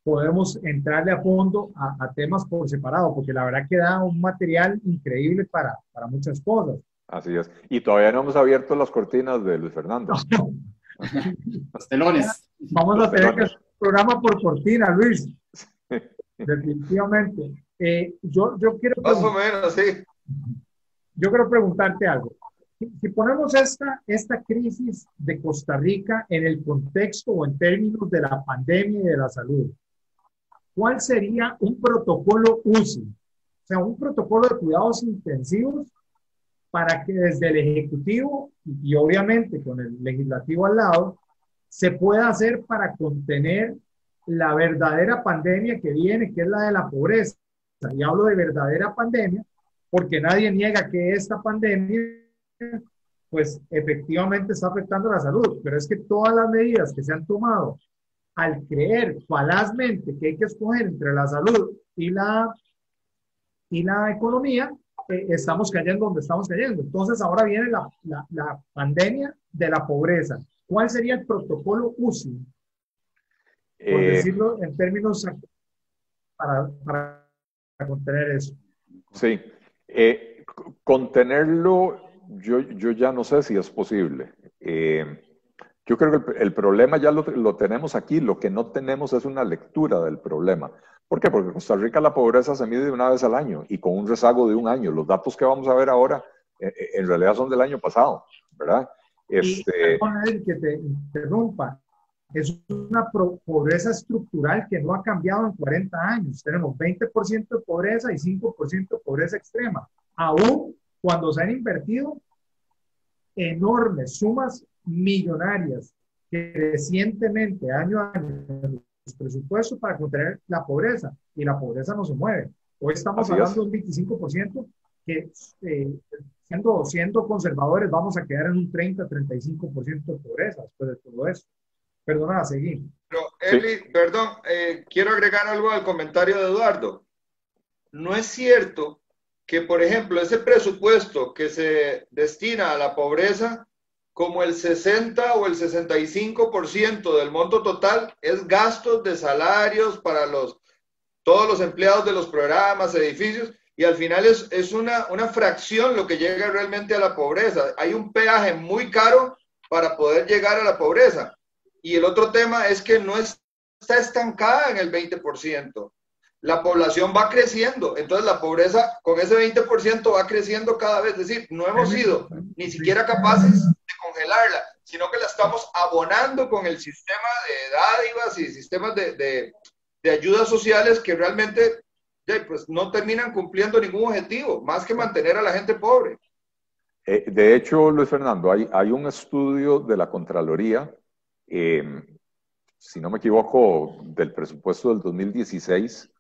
podemos entrarle a fondo a, temas por separado, porque la verdad que da un material increíble para, para muchas cosas. Así es. Y todavía no hemos abierto las cortinas de Luis Fernando. *laughs* Los telones. Vamos a tener que hacer un programa por cortina, Luis. Definitivamente. Eh, yo, yo quiero... Más o menos, sí. Yo quiero preguntarte algo si ponemos esta, esta crisis de Costa Rica en el contexto o en términos de la pandemia y de la salud, ¿cuál sería un protocolo UCI? O sea, un protocolo de cuidados intensivos para que desde el Ejecutivo y, obviamente con el Legislativo al lado, se pueda hacer para contener la verdadera pandemia que viene, que es la de la pobreza. Y hablo de verdadera pandemia porque nadie niega que esta pandemia pues efectivamente está afectando la salud, pero es que todas las medidas que se han tomado al creer falazmente que hay que escoger entre la salud y la, y la economía, eh, estamos cayendo donde estamos cayendo. Entonces ahora viene la, la, pandemia de la pobreza. ¿Cuál sería el protocolo UCI? Por eh, decirlo en términos para, para contener eso. Sí. Eh, contenerlo yo, yo ya no sé si es posible. Eh, yo creo que el, problema ya lo, lo, tenemos aquí, lo que no tenemos es una lectura del problema. ¿Por qué? Porque en Costa Rica la pobreza se mide una vez al año y con un rezago de un año. Los datos que vamos a ver ahora eh, eh, en realidad son del año pasado, ¿verdad? Este... Y, que te interrumpa. Es una pobreza estructural que no ha cambiado en 40 años. Tenemos 20% de pobreza y 5% de pobreza extrema. Aún cuando se han invertido enormes sumas millonarias recientemente, año a año, los presupuestos para contener la pobreza, y la pobreza no se mueve. Hoy estamos hablando de un 25% que, eh, siendo, siendo conservadores, vamos a quedar en un 30-35% de pobreza después de todo eso. Perdona, seguir. Pero, Eli, perdón, eh, quiero agregar algo al comentario de Eduardo. No es cierto que, por ejemplo, ese presupuesto que se destina a la pobreza, como el 60 o el 65% del monto total es gastos de salarios para los, todos los empleados de los programas, edificios, y al final es, es una, una fracción lo que llega realmente a la pobreza. Hay un peaje muy caro para poder llegar a la pobreza. Y el otro tema es que no está estancada en el 20% la población va creciendo. Entonces la pobreza con ese 20% va creciendo cada vez. Es decir, no hemos sido ni siquiera capaces de congelarla, sino que la estamos abonando con el sistema de dádivas y sistemas de, de, de ayudas sociales que realmente pues, no terminan cumpliendo ningún objetivo, más que mantener a la gente pobre. Eh, de hecho, Luis Fernando, hay, hay un estudio de la Contraloría, eh, si no me equivoco, del presupuesto del 2016,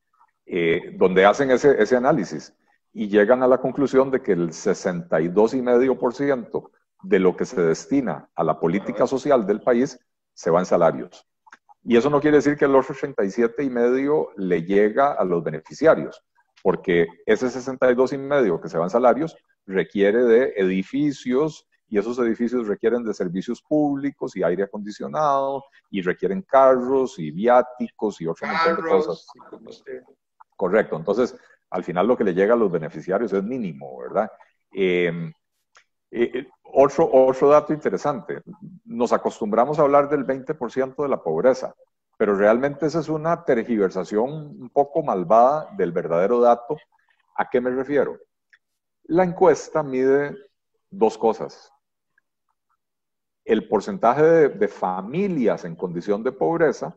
eh, donde hacen ese, ese análisis y llegan a la conclusión de que el 62,5% de lo que se destina a la política social del país se va en salarios. Y eso no quiere decir que el otro 87,5% le llega a los beneficiarios, porque ese 62,5% que se va en salarios requiere de edificios y esos edificios requieren de servicios públicos y aire acondicionado y requieren carros y viáticos y otras cosas. Correcto. Entonces, al final lo que le llega a los beneficiarios es mínimo, ¿verdad? Em, eh, eh, otro, dato interesante, nos acostumbramos a hablar del 20% de la pobreza, pero realmente esa es una tergiversación un poco malvada del verdadero dato. ¿A qué me refiero? La encuesta mide dos cosas. El porcentaje de familias en condición de pobreza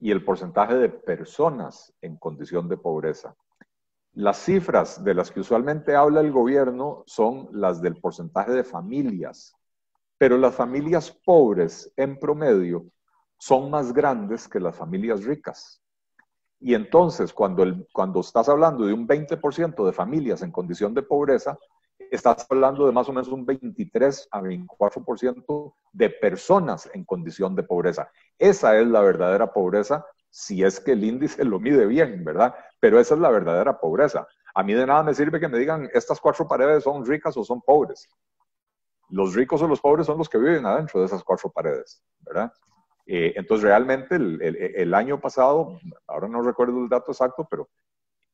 y el porcentaje de personas en condición de pobreza. Las cifras de las que usualmente habla el gobierno son las del porcentaje de familias, pero las familias pobres en promedio son más grandes que las familias ricas. Y entonces, cuando, el, cuando estás hablando de un 20% de familias en condición de pobreza, estás hablando de más o menos un 23 a 24% de personas en condición de pobreza. Esa es la verdadera pobreza, si es que el índice lo mide bien, ¿verdad? Pero esa es la verdadera pobreza. A mí de nada me sirve que me digan, estas cuatro paredes son ricas o son pobres. Los ricos o los pobres son los que viven adentro de esas cuatro paredes, ¿verdad? Eh, entonces, realmente el, año pasado, ahora no recuerdo el dato exacto, pero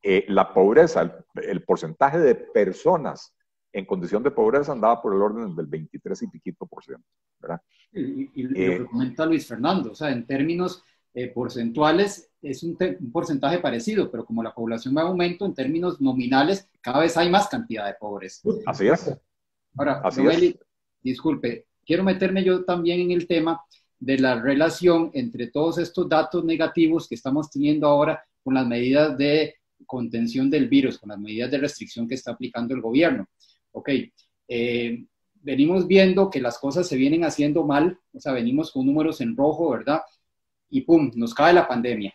eh, la pobreza, el porcentaje de personas en condición de pobreza andaba por el orden del 23 y piquito por ciento, ¿verdad? Y, y, lo que eh, comenta Luis Fernando, o sea, en términos eh, porcentuales es un, porcentaje parecido, pero como la población va en aumento, en términos nominales, cada vez hay más cantidad de pobres. Así es. Ahora, Así disculpe, quiero meterme yo también en el tema de la relación entre todos estos datos negativos que estamos teniendo ahora con las medidas de contención del virus, con las medidas de restricción que está aplicando el gobierno ok, eh, venimos viendo que las cosas se vienen haciendo mal, o sea, venimos con números en rojo, ¿verdad? Y pum, nos cae la pandemia.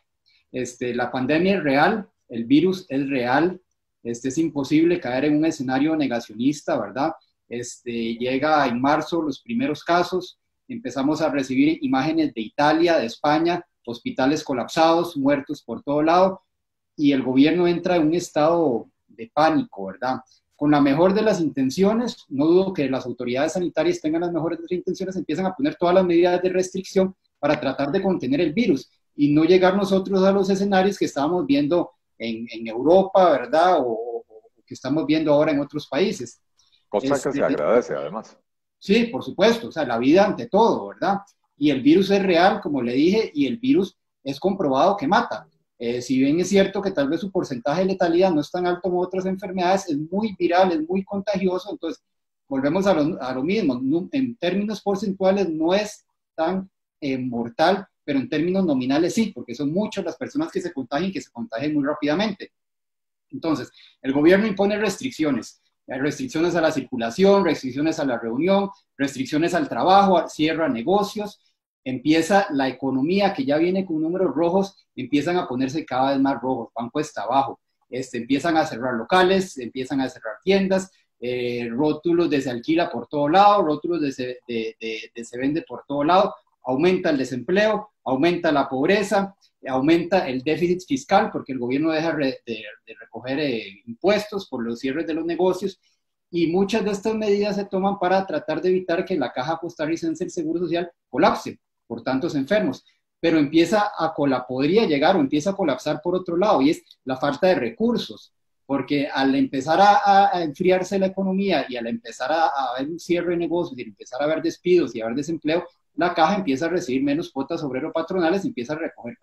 Este, la pandemia es real, el virus es real, este, es imposible caer en un escenario negacionista, ¿verdad? Este, llega en marzo los primeros casos, empezamos a recibir imágenes de Italia, de España, hospitales colapsados, muertos por todo lado, y el gobierno entra en un estado de pánico, ¿verdad? Con la mejor de las intenciones, no dudo que las autoridades sanitarias tengan las mejores de las intenciones, empiezan a poner todas las medidas de restricción para tratar de contener el virus y no llegar nosotros a los escenarios que estábamos viendo en, en Europa, ¿verdad? O, que estamos viendo ahora en otros países. Cosa que se este, agradece, además. Sí, por supuesto, o sea, la vida ante todo, ¿verdad? Y el virus es real, como le dije, y el virus es comprobado que mata. Eh, si bien es cierto que tal vez su porcentaje de letalidad no es tan alto como otras enfermedades, es muy viral, es muy contagioso, entonces volvemos a lo, a lo mismo. en términos porcentuales no es tan eh, mortal, pero en términos nominales sí, porque son muchas las personas que se contagian que se contagian muy rápidamente. Entonces, el gobierno impone restricciones, restricciones a la circulación, restricciones a la reunión, restricciones al trabajo, cierra negocios, empieza la economía que ya viene con números rojos, empiezan a ponerse cada vez más rojos, van cuesta abajo. Este, empiezan a cerrar locales, empiezan a cerrar tiendas, eh, rótulos de se alquila por todo lado, rótulos de se, de, se vende por todo lado, aumenta el desempleo, aumenta la pobreza, aumenta el déficit fiscal porque el gobierno deja de, recoger eh, impuestos por los cierres de los negocios y muchas de estas medidas se toman para tratar de evitar que la caja costarricense del Seguro Social colapse por tantos enfermos, pero empieza a colapsar, podría llegar o empieza a colapsar por otro lado y es la falta de recursos, porque al empezar a, enfriarse la economía y al empezar a, haber un cierre de negocios y empezar a haber despidos y a haber desempleo, la caja empieza a recibir menos cuotas obrero-patronales y empieza a recoger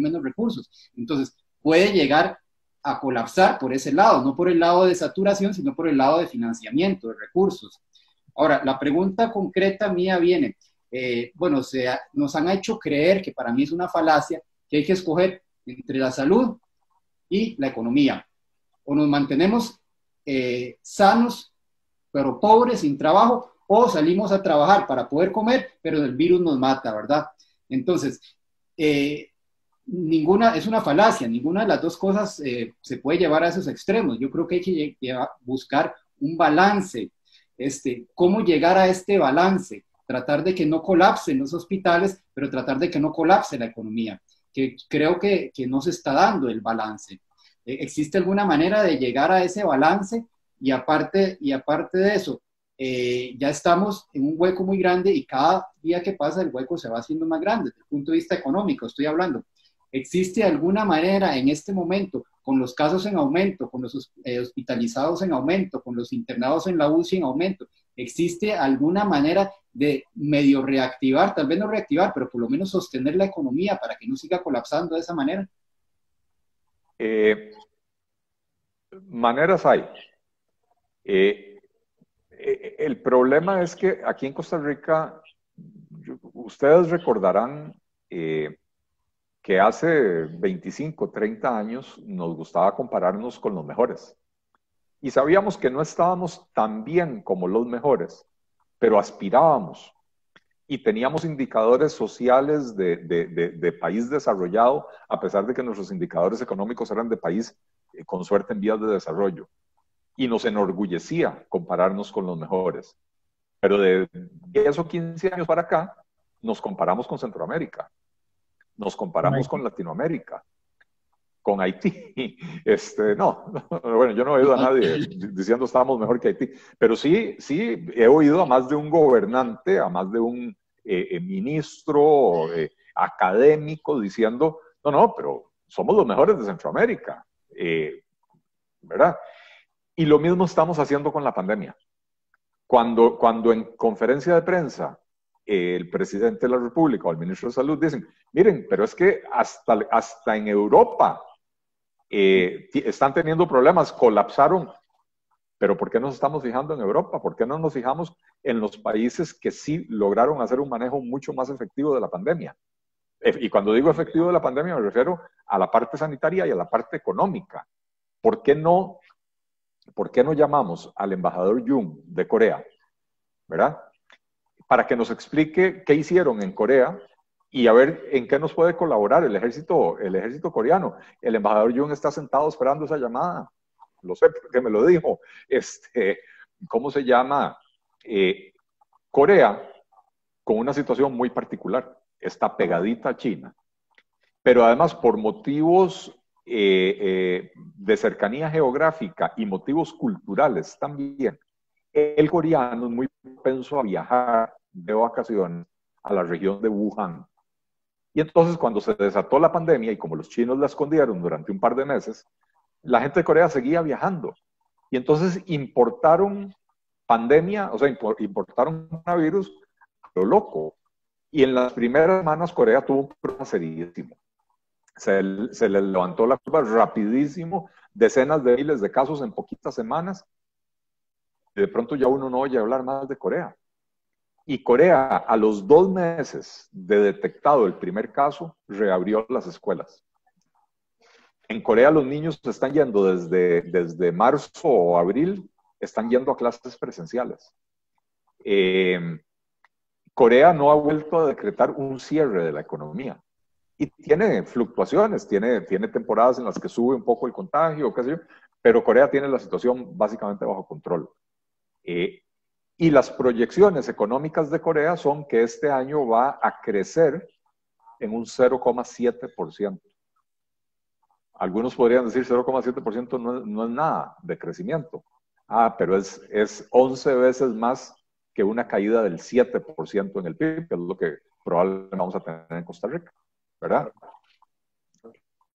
menos recursos. Entonces, puede llegar a colapsar por ese lado, no por el lado de saturación, sino por el lado de financiamiento, de recursos. Ahora, la pregunta concreta mía viene, eh, bueno, se nos han hecho creer, que para mí es una falacia, que hay que escoger entre la salud y la economía. O nos mantenemos eh, sanos, pero pobres, sin trabajo, o salimos a trabajar para poder comer, pero el virus nos mata, ¿verdad? Entonces, eh, ninguna, es una falacia, ninguna de las dos cosas eh, se puede llevar a esos extremos. Yo creo que hay que buscar un balance. Este, ¿Cómo llegar a este balance? Tratar de que no colapsen los hospitales, pero tratar de que no colapse la economía, que creo que, que no se está dando el balance. Eh, ¿Existe alguna manera de llegar a ese balance? Y aparte, y aparte de eso, eh, ya estamos en un hueco muy grande y cada día que pasa el hueco se va haciendo más grande desde el punto de vista económico, estoy hablando. ¿Existe alguna manera en este momento, con los casos en aumento, con los eh, hospitalizados en aumento, con los internados en la UCI en aumento, existe alguna manera de medio reactivar, tal vez no reactivar, pero por lo menos sostener la economía para que no siga colapsando de esa manera? Eh, maneras hay. Eh, el problema es que aquí en Costa Rica, ustedes recordarán eh, que hace 25, 30 años nos gustaba compararnos con los mejores. Y sabíamos que no estábamos tan bien como los mejores, pero aspirábamos. Y teníamos indicadores sociales de, de país desarrollado, a pesar de que nuestros indicadores económicos eran de país eh, con suerte en vías de desarrollo y nos enorgullecía compararnos con los mejores. Pero de 10 o 15 años para acá, nos comparamos con Centroamérica, nos comparamos con, Latinoamérica, con Haití. *laughs* Este, no, bueno, yo no he oído a nadie diciendo estábamos mejor que Haití, pero sí, sí he oído a más de un gobernante, a más de un eh, eh, ministro eh, académico diciendo, no, no, pero somos los mejores de Centroamérica, ¿verdad? Y lo mismo estamos haciendo con la pandemia. Cuando, cuando en conferencia de prensa el presidente de la República o el ministro de Salud dicen, miren, pero es que hasta, hasta en Europa eh, están teniendo problemas, colapsaron. Pero ¿por qué nos estamos fijando en Europa? ¿Por qué no nos fijamos en los países que sí lograron hacer un manejo mucho más efectivo de la pandemia? Y cuando digo efectivo de la pandemia me refiero a la parte sanitaria y a la parte económica. ¿Por qué no ¿por qué no llamamos al embajador Jung de Corea, verdad? Para que nos explique qué hicieron en Corea y a ver en qué nos puede colaborar el ejército, el ejército coreano. El embajador Jung está sentado esperando esa llamada. Lo sé porque me lo dijo. Este, ¿Cómo se llama? Eh, Corea, con una situación muy particular, está pegadita a China, pero además por motivos eh, eh, de cercanía geográfica y motivos culturales también, el coreano es muy propenso a viajar de vacaciones a la región de Wuhan. Y entonces cuando se desató la pandemia y como los chinos la escondieron durante un par de meses, la gente de Corea seguía viajando. Y entonces importaron pandemia, o sea, importaron coronavirus, lo loco. Y en las primeras semanas Corea tuvo un problema serísimo se, se le levantó la curva rapidísimo, decenas de miles de casos en poquitas semanas. Y de pronto ya uno no oye hablar más de Corea. Y Corea, a los dos meses de detectado el primer caso, reabrió las escuelas. En Corea los niños están yendo desde, desde marzo o abril, están yendo a clases presenciales. Eh, Corea no ha vuelto a decretar un cierre de la economía y tiene fluctuaciones, tiene, tiene temporadas en las que sube un poco el contagio, qué pero Corea tiene la situación básicamente bajo control. Eh, y las proyecciones económicas de Corea son que este año va a crecer en un 0,7%. Algunos podrían decir 0,7% no, no es nada de crecimiento. Ah, pero es, es 11 veces más que una caída del 7% en el PIB, que es lo que probablemente vamos a tener en Costa Rica, ¿verdad?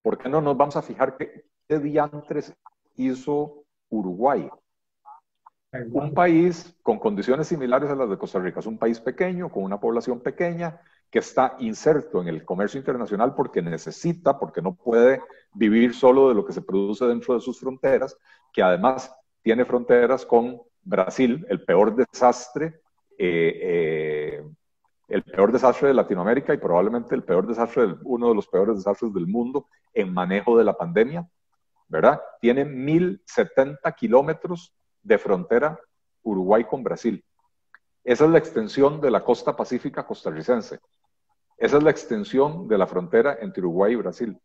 ¿Por qué no nos vamos a fijar qué, qué diantres hizo Uruguay? Un país con condiciones similares a las de Costa Rica. Es un país pequeño, con una población pequeña, que está inserto en el comercio internacional porque necesita, porque no puede vivir solo de lo que se produce dentro de sus fronteras, que además tiene fronteras con Brasil, el peor desastre, eh, eh, el peor desastre de Latinoamérica y probablemente el peor desastre, uno de los peores desastres del mundo en manejo de la pandemia, ¿verdad? Tiene 1070 kilómetros de frontera Uruguay con Brasil. Esa es la extensión de la costa pacífica costarricense. Esa es la extensión de la frontera entre Uruguay y Brasil.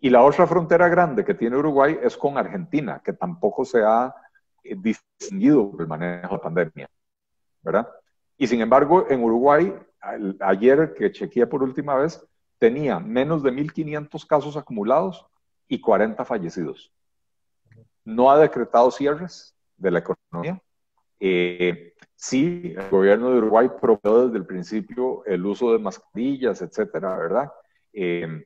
Y la otra frontera grande que tiene Uruguay es con Argentina, que tampoco se ha eh, distinguido por el manejo de la pandemia, ¿verdad? Y sin embargo, en Uruguay, ayer que chequeé por última vez, tenía menos de 1.500 casos acumulados y 40 fallecidos. No ha decretado cierres, de la economía. Eh, sí, el gobierno de Uruguay promovió desde el principio el uso de mascarillas, etcétera, ¿verdad? Eh,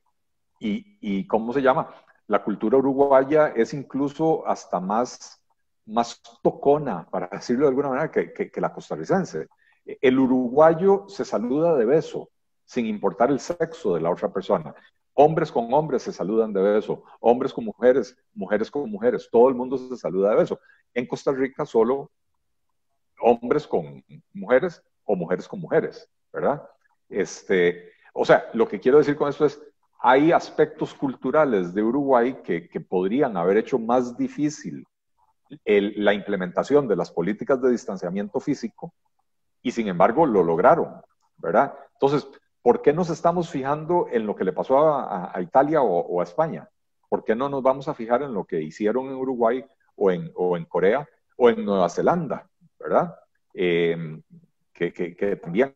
y, y, ¿cómo se llama? La cultura uruguaya es incluso hasta más, más tocona, para decirlo de alguna manera, que, que, que la costarricense. El uruguayo se saluda de beso, sin importar el sexo de la otra persona. Hombres con hombres se saludan de beso, hombres con mujeres, mujeres con mujeres, todo el mundo se saluda de beso. En Costa Rica solo hombres con mujeres o mujeres con mujeres, ¿verdad? Este, o sea, lo que quiero decir con esto es, hay aspectos culturales de Uruguay que, podrían haber hecho más difícil la implementación de las políticas de distanciamiento físico y sin embargo lo lograron, ¿verdad? Entonces, ¿por qué nos estamos fijando en lo que le pasó a, Italia o, a España? ¿Por qué no nos vamos a fijar en lo que hicieron en Uruguay o en, o en Corea o en Nueva Zelanda, ¿verdad? Eh, que, que, también,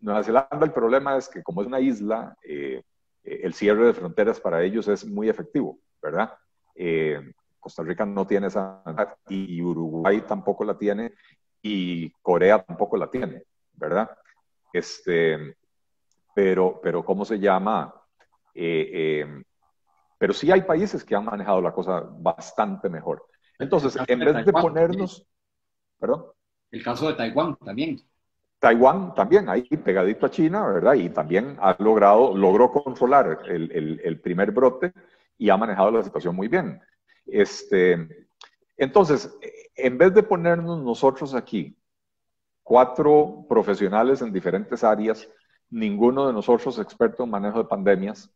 Nueva Zelanda el problema es que como es una isla, eh, el cierre de fronteras para ellos es muy efectivo, ¿verdad? Eh, Costa Rica no tiene esa y Uruguay tampoco la tiene y Corea tampoco la tiene, ¿verdad? Este, pero, pero ¿cómo se llama? pero sí hay países que han manejado la cosa bastante mejor. Entonces, en vez de, ponernos... ¿Perdón? El caso de Taiwán también. Taiwán también, ahí pegadito a China, ¿verdad? Y también ha logrado, logró controlar el, el, primer brote y ha manejado la situación muy bien. Este, entonces, en vez de ponernos nosotros aquí, cuatro profesionales en diferentes áreas, ninguno de nosotros experto en manejo de pandemias,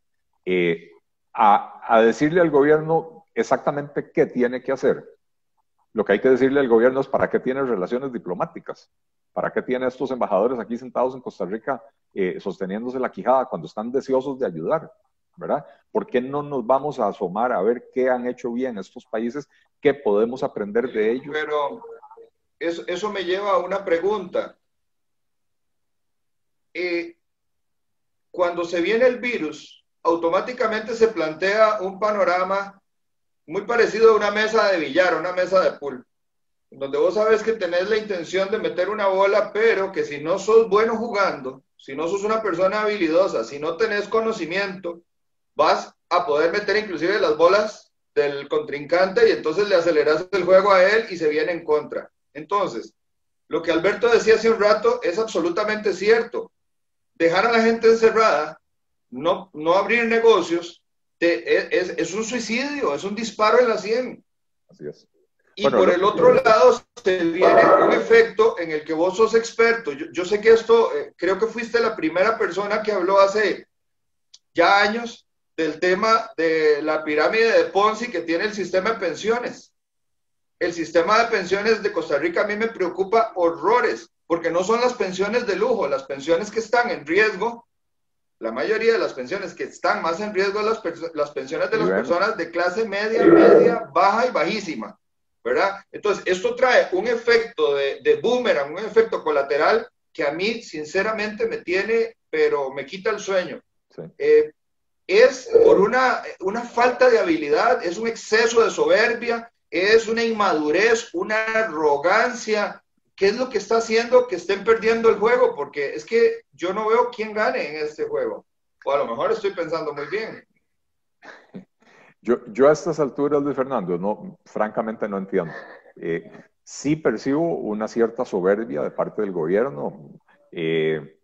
eh, a, a decirle al gobierno exactamente qué tiene que hacer. Lo que hay que decirle al gobierno es para qué tiene relaciones diplomáticas, para qué tiene estos embajadores aquí sentados en Costa Rica eh, sosteniéndose la quijada cuando están deseosos de ayudar, ¿verdad? ¿Por qué no nos vamos a asomar a ver qué han hecho bien estos países, qué podemos aprender de ellos? Pero eso, me lleva a una pregunta. Eh, cuando se viene el virus, automáticamente se plantea un panorama muy parecido a una mesa de billar, una mesa de pool, donde vos sabes que tenés la intención de meter una bola, pero que si no sos bueno jugando, si no sos una persona habilidosa, si no tenés conocimiento, vas a poder meter inclusive las bolas del contrincante y entonces le aceleras el juego a él y se viene en contra. Entonces, lo que Alberto decía hace un rato es absolutamente cierto. Dejar a la gente encerrada, no, no abrir negocios, es, un suicidio, es un disparo en la 100. Así es. Y por el otro lado se viene un efecto en el que vos sos experto. Yo, sé que esto, eh, creo que fuiste la primera persona que habló hace ya años del tema de la pirámide de Ponzi que tiene el sistema de pensiones. El sistema de pensiones de Costa Rica a mí me preocupa horrores, porque no son las pensiones de lujo, las pensiones que están en riesgo la mayoría de las pensiones que están más en riesgo las, las pensiones de las personas de clase media, media, baja y bajísima, ¿verdad? Entonces, esto trae un efecto de, de boomerang, un efecto colateral que a mí, sinceramente, me tiene, pero me quita el sueño. Eh, es por una, una falta de habilidad, es un exceso de soberbia, es una inmadurez, una arrogancia. ¿Qué es lo que está haciendo que estén perdiendo el juego? Porque es que yo no veo quién gane en este juego. O a lo mejor estoy pensando muy bien. Yo, a estas alturas, Luis Fernando, no, francamente no entiendo. Eh, sí percibo una cierta soberbia de parte del gobierno. Eh,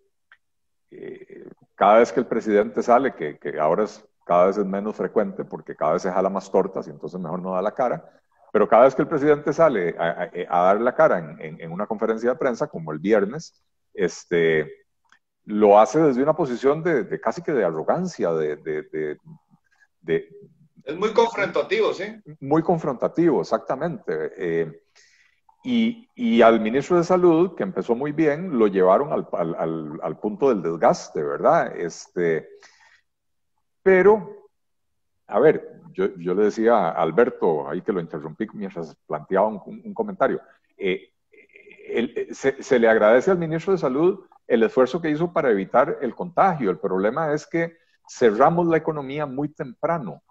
eh, cada vez que el presidente sale, que, que, ahora es, cada vez es menos frecuente porque cada vez se jala más tortas y entonces mejor no da la cara, pero cada vez que el presidente sale a, a, dar la cara en, en, una conferencia de prensa, como el viernes, este, lo hace desde una posición de, de casi que de arrogancia, de, de, de, Es muy confrontativo, ¿sí? Muy confrontativo, exactamente. Eh, y, y, al ministro de Salud, que empezó muy bien, lo llevaron al, al, al, punto del desgaste, ¿verdad? Este, pero, a ver, yo, yo, le decía a Alberto, ahí que lo interrumpí mientras planteaba un, un comentario, eh, el, se, se, le agradece al ministro de Salud el esfuerzo que hizo para evitar el contagio. El problema es que cerramos la economía muy temprano,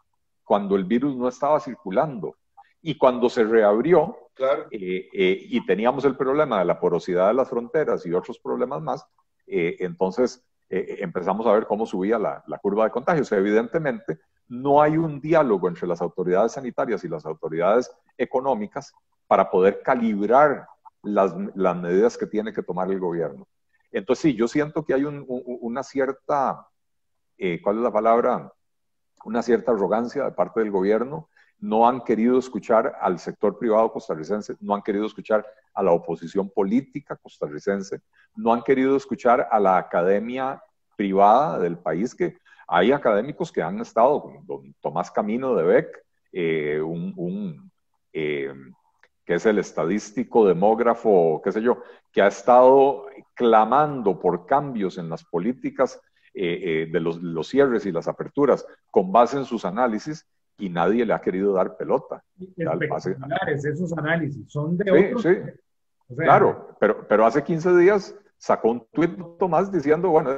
cuando el virus no estaba circulando. Y cuando se reabrió, claro. eh, eh, y teníamos el problema de la porosidad de las fronteras y otros problemas más, eh, entonces eh, empezamos a ver cómo subía la, la, curva de contagios. Evidentemente, no hay un diálogo entre las autoridades sanitarias y las autoridades económicas para poder calibrar las, las medidas que tiene que tomar el gobierno. Entonces, sí, yo siento que hay un, un, una cierta, eh, ¿cuál es la palabra? Una cierta arrogancia de parte del gobierno no han querido escuchar al sector privado costarricense, no han querido escuchar a la oposición política costarricense, no han querido escuchar a la academia privada del país, que hay académicos que han estado, don Tomás Camino de Beck, eh, un, un eh, que es el estadístico, demógrafo, qué sé yo, que ha estado clamando por cambios en las políticas eh, eh, de los, los, cierres y las aperturas con base en sus análisis y nadie le ha querido dar pelota. Espectaculares esos análisis, son de sí, otros. Sí. O sea, claro, pero, pero hace 15 días sacó un tuit Tomás diciendo, bueno,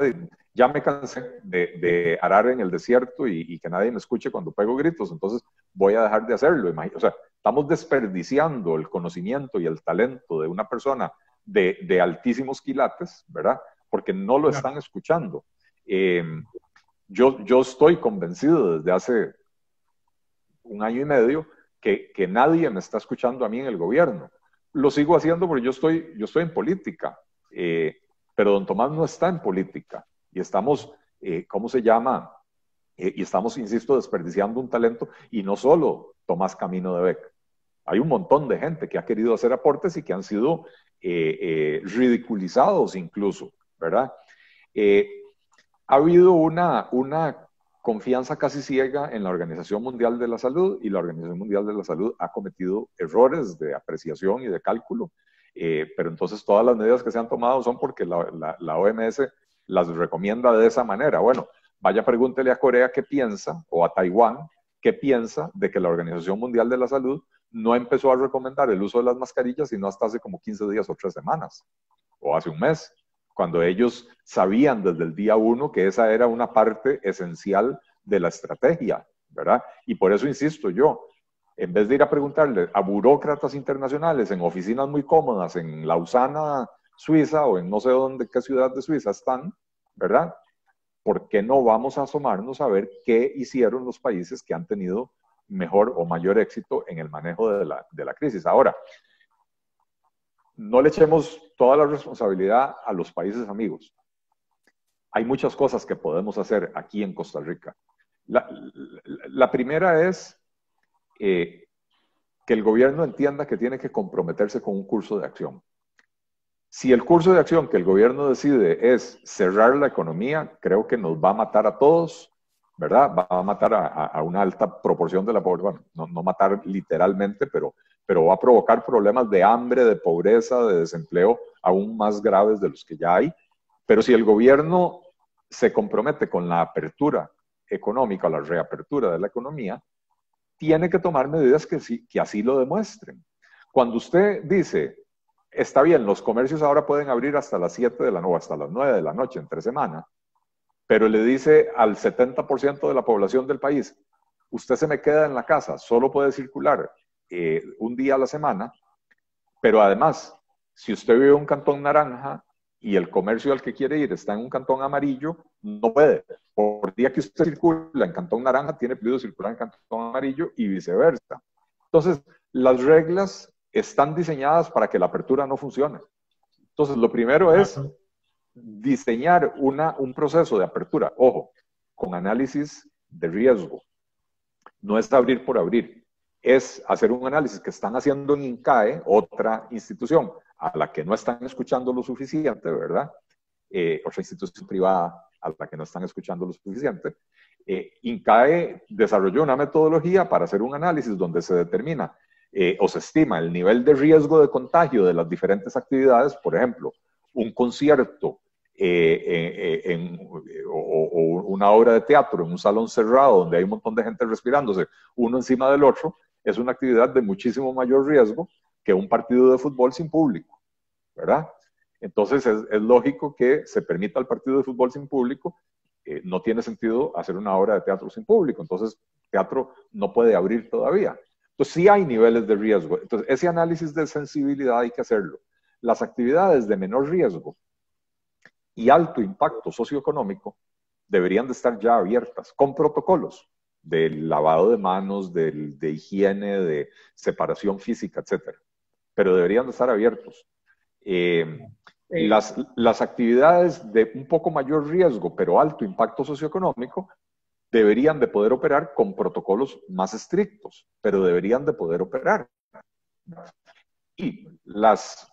ya me cansé de, de arar en el desierto y, y, que nadie me escuche cuando pego gritos, entonces voy a dejar de hacerlo. O sea, estamos desperdiciando el conocimiento y el talento de una persona de, de altísimos quilates, ¿verdad? Porque no lo están escuchando. Eh, yo, yo estoy convencido desde hace un año y medio que, que, nadie me está escuchando a mí en el gobierno. Lo sigo haciendo porque yo estoy, yo estoy en política, eh, pero don Tomás no está en política y estamos, eh, ¿cómo se llama? Eh, y estamos, insisto, desperdiciando un talento y no solo Tomás Camino de Beck. Hay un montón de gente que ha querido hacer aportes y que han sido ridiculizados incluso, ¿verdad? ha habido una, una confianza casi ciega en la Organización Mundial de la Salud y la Organización Mundial de la Salud ha cometido errores de apreciación y de cálculo, eh, pero entonces todas las medidas que se han tomado son porque la, la, OMS las recomienda de esa manera. Bueno, vaya pregúntele a Corea qué piensa o a Taiwán qué piensa de que la Organización Mundial de la Salud no empezó a recomendar el uso de las mascarillas sino hasta hace como 15 días o 3 semanas o hace un mes cuando ellos sabían desde el día uno que esa era una parte esencial de la estrategia, ¿verdad? Y por eso insisto yo, en vez de ir a preguntarle a burócratas internacionales en oficinas muy cómodas en Lausana, Suiza, o en no sé dónde, qué ciudad de Suiza están, ¿verdad? ¿Por qué no vamos a asomarnos a ver qué hicieron los países que han tenido mejor o mayor éxito en el manejo de la, de la crisis? Ahora, no le echemos toda la responsabilidad a los países amigos. Hay muchas cosas que podemos hacer aquí en Costa Rica. La, la primera es eh, que el gobierno entienda que tiene que comprometerse con un curso de acción. Si el curso de acción que el gobierno decide es cerrar la economía, creo que nos va a matar a todos, ¿verdad? Va a matar a, una alta proporción de la población, no, no matar literalmente, pero pero va a provocar problemas de hambre, de pobreza, de desempleo aún más graves de los que ya hay. Pero si el gobierno se compromete con la apertura económica, la reapertura de la economía, tiene que tomar medidas que, que así lo demuestren. Cuando usted dice, está bien, los comercios ahora pueden abrir hasta las 7 de la noche, hasta las 9 de la noche, entre semana, pero le dice al 70% de la población del país, usted se me queda en la casa, solo puede circular eh, un día a la semana, pero además, si usted vive en un cantón naranja y el comercio al que quiere ir está en un cantón amarillo, no puede. Por día que usted circula en cantón naranja, tiene prohibido circular en cantón amarillo y viceversa. Entonces, las reglas están diseñadas para que la apertura no funcione. Entonces, lo primero es diseñar una, un proceso de apertura, ojo, con análisis de riesgo. No es abrir por abrir, es hacer un análisis que están haciendo en INCAE, otra institución a la que no están escuchando lo suficiente, ¿verdad? Eh, otra institución privada a la que no están escuchando lo suficiente. Eh, INCAE desarrolló una metodología para hacer un análisis donde se determina eh, o se estima el nivel de riesgo de contagio de las diferentes actividades, por ejemplo, un concierto eh, en, o, una obra de teatro en un salón cerrado donde hay un montón de gente respirándose uno encima del otro, es una actividad de muchísimo mayor riesgo que un partido de fútbol sin público, ¿verdad? Entonces es, lógico que se permita el partido de fútbol sin público. Eh, no tiene sentido hacer una obra de teatro sin público. Entonces, teatro no puede abrir todavía. Entonces, sí hay niveles de riesgo. Entonces, ese análisis de sensibilidad hay que hacerlo. Las actividades de menor riesgo y alto impacto socioeconómico deberían de estar ya abiertas con protocolos del lavado de manos, de higiene, de separación física, etc. Pero deberían de estar abiertos. Eh, las, las actividades de un poco mayor riesgo, pero alto impacto socioeconómico, deberían de poder operar con protocolos más estrictos, pero deberían de poder operar. Y las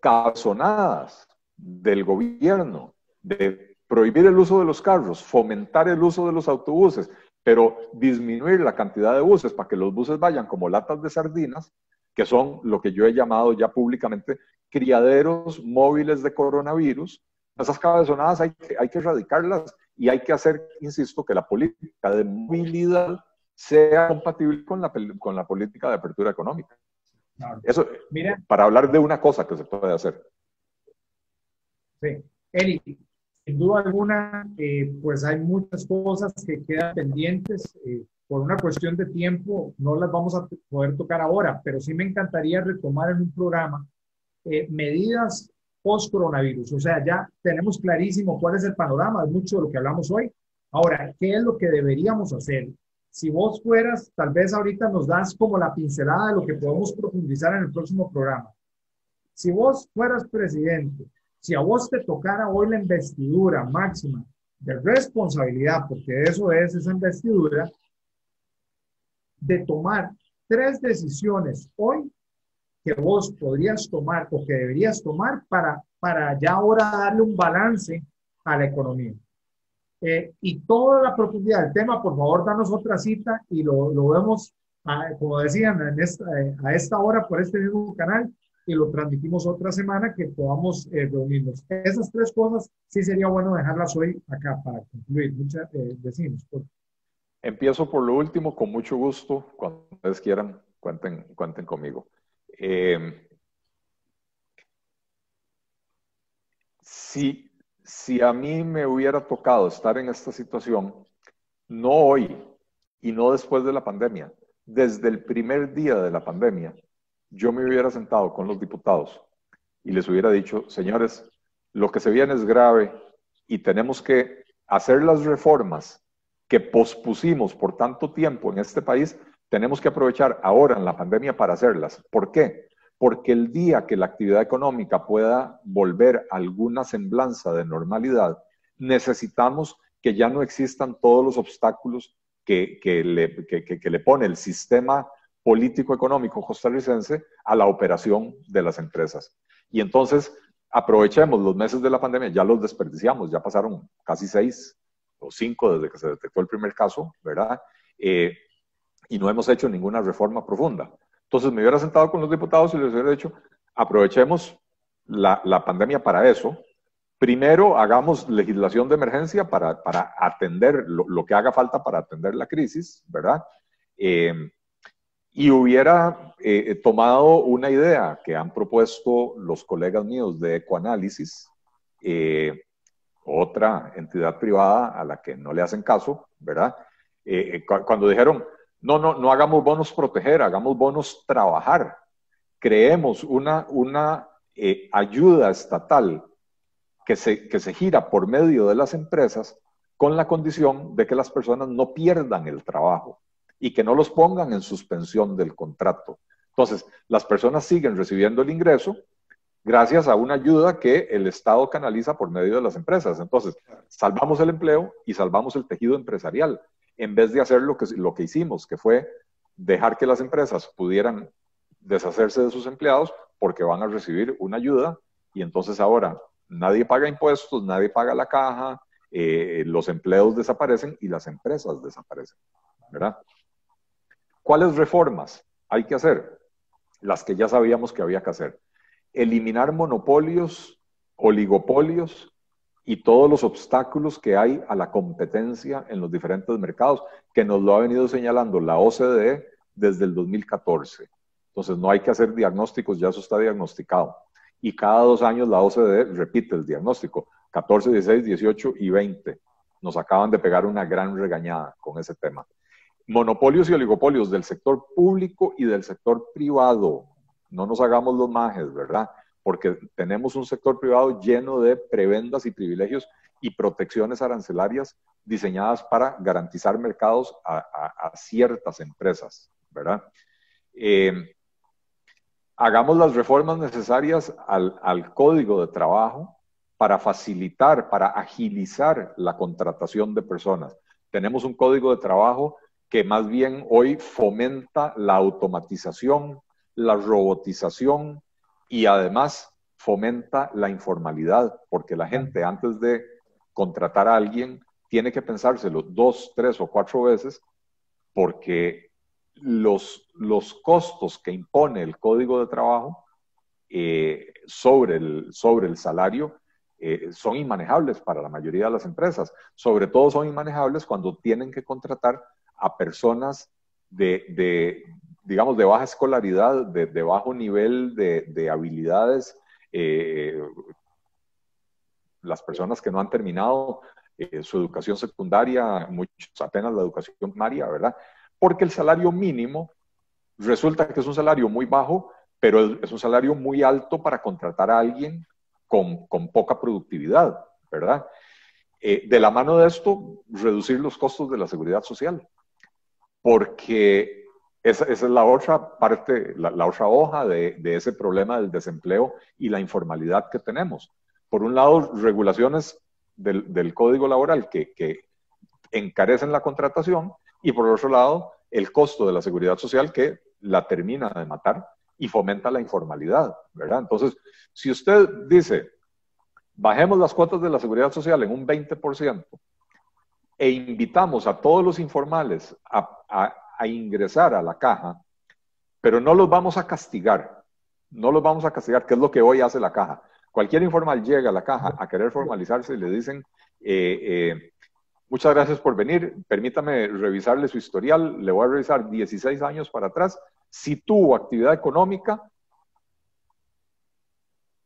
cabezonadas del gobierno de prohibir el uso de los carros, fomentar el uso de los autobuses, pero disminuir la cantidad de buses para que los buses vayan como latas de sardinas, que son lo que yo he llamado ya públicamente criaderos móviles de coronavirus. Esas cabezonadas hay que, hay que erradicarlas y hay que hacer, insisto, que la política de movilidad sea compatible con la, con la política de apertura económica. Eso, Mira, para hablar de una cosa que se puede hacer. Sí. Eli, sin duda alguna, eh, pues hay muchas cosas que quedan pendientes. Eh, por una cuestión de tiempo, no las vamos a poder tocar ahora, pero sí me encantaría retomar en un programa eh, medidas post-coronavirus. O sea, ya tenemos clarísimo cuál es el panorama, de mucho de lo que hablamos hoy. Ahora, ¿qué es lo que deberíamos hacer? Si vos fueras, tal vez ahorita nos das como la pincelada de lo que podemos profundizar en el próximo programa. Si vos fueras presidente, si a vos te tocara hoy la investidura máxima de responsabilidad, porque eso es esa investidura, de tomar tres decisiones hoy que vos podrías tomar o que deberías tomar para, para ya ahora darle un balance a la economía. Eh, y toda la profundidad del tema, por favor, danos otra cita y lo, lo vemos, como decían, en esta, eh, a esta hora por este mismo canal y lo transmitimos otra semana que podamos eh, reunirnos. Esas tres cosas sí sería bueno dejarlas hoy acá para concluir. Muchas decimos. Empiezo por lo último, con mucho gusto. Cuando ustedes quieran, cuenten, cuenten conmigo. Eh, si, si a mí me hubiera tocado estar en esta situación, no hoy y no después de la pandemia, desde el primer día de la pandemia, yo me hubiera sentado con los diputados y les hubiera dicho, señores, lo que se viene es grave y tenemos que hacer las reformas que pospusimos por tanto tiempo en este país tenemos que aprovechar ahora en la pandemia para hacerlas. ¿Por qué? Porque el día que la actividad económica pueda volver a alguna semblanza de normalidad, necesitamos que ya no existan todos los obstáculos que, le, que le pone el sistema político-económico costarricense a la operación de las empresas. Y entonces aprovechemos los meses de la pandemia, ya los desperdiciamos, ya pasaron casi seis o cinco desde que se detectó el primer caso, ¿verdad? Eh, y no hemos hecho ninguna reforma profunda. Entonces me hubiera sentado con los diputados y les hubiera dicho, aprovechemos la, la pandemia para eso. Primero, hagamos legislación de emergencia para, para atender lo, lo, que haga falta para atender la crisis, ¿verdad? Eh, y hubiera eh, tomado una idea que han propuesto los colegas míos de ecoanálisis, eh, otra entidad privada a la que no le hacen caso, ¿verdad? Eh, eh, cuando dijeron, no, no, no hagamos bonos proteger, hagamos bonos trabajar. Creemos una, una eh, ayuda estatal que se, que se gira por medio de las empresas con la condición de que las personas no pierdan el trabajo y que no los pongan en suspensión del contrato. Entonces, las personas siguen recibiendo el ingreso gracias a una ayuda que el Estado canaliza por medio de las empresas. Entonces, salvamos el empleo y salvamos el tejido empresarial en vez de hacer lo que, lo que hicimos, que fue dejar que las empresas pudieran deshacerse de sus empleados porque van a recibir una ayuda y entonces ahora nadie paga impuestos, nadie paga la caja, eh, los empleos desaparecen y las empresas desaparecen, ¿verdad? ¿Cuáles reformas hay que hacer? Las que ya sabíamos que había que hacer. Eliminar monopolios, oligopolios y todos los obstáculos que hay a la competencia en los diferentes mercados, que nos lo ha venido señalando la OCDE desde el 2014. Entonces no hay que hacer diagnósticos, ya eso está diagnosticado. Y cada dos años la OCDE repite el diagnóstico, 14, 16, 18 y 20. Nos acaban de pegar una gran regañada con ese tema. Monopolios y oligopolios del sector público y del sector privado. No nos hagamos los majes, ¿verdad? porque tenemos un sector privado lleno de prebendas y privilegios y protecciones arancelarias diseñadas para garantizar mercados a, ciertas empresas, ¿verdad? Eh, hagamos las reformas necesarias al, al código de trabajo para facilitar, para agilizar la contratación de personas. Tenemos un código de trabajo que más bien hoy fomenta la automatización, la robotización, y además fomenta la informalidad, porque la gente antes de contratar a alguien tiene que pensárselo dos, tres o cuatro veces, porque los, los costos que impone el código de trabajo eh, sobre, el, sobre el salario eh, son inmanejables para la mayoría de las empresas. Sobre todo son inmanejables cuando tienen que contratar a personas de, digamos, de baja escolaridad, de, bajo nivel de, habilidades, eh, las personas que no han terminado eh, su educación secundaria, muchos apenas la educación primaria, ¿verdad? Porque el salario mínimo resulta que es un salario muy bajo, pero es un salario muy alto para contratar a alguien con, poca productividad, ¿verdad? Eh, de la mano de esto, reducir los costos de la seguridad social, porque esa, es la otra parte, la, otra hoja de, ese problema del desempleo y la informalidad que tenemos. Por un lado, regulaciones del, código laboral que, que, encarecen la contratación y por otro lado, el costo de la seguridad social que la termina de matar y fomenta la informalidad, ¿verdad? Entonces, si usted dice, bajemos las cuotas de la seguridad social en un 20% e invitamos a todos los informales a ingresar a la caja, pero no los vamos a castigar. No los vamos a castigar, que es lo que hoy hace la caja. Cualquier informal llega a la caja a querer formalizarse y le dicen, eh, eh, muchas gracias por venir, permítame revisarle su historial, le voy a revisar 16 años para atrás. Si tuvo actividad económica,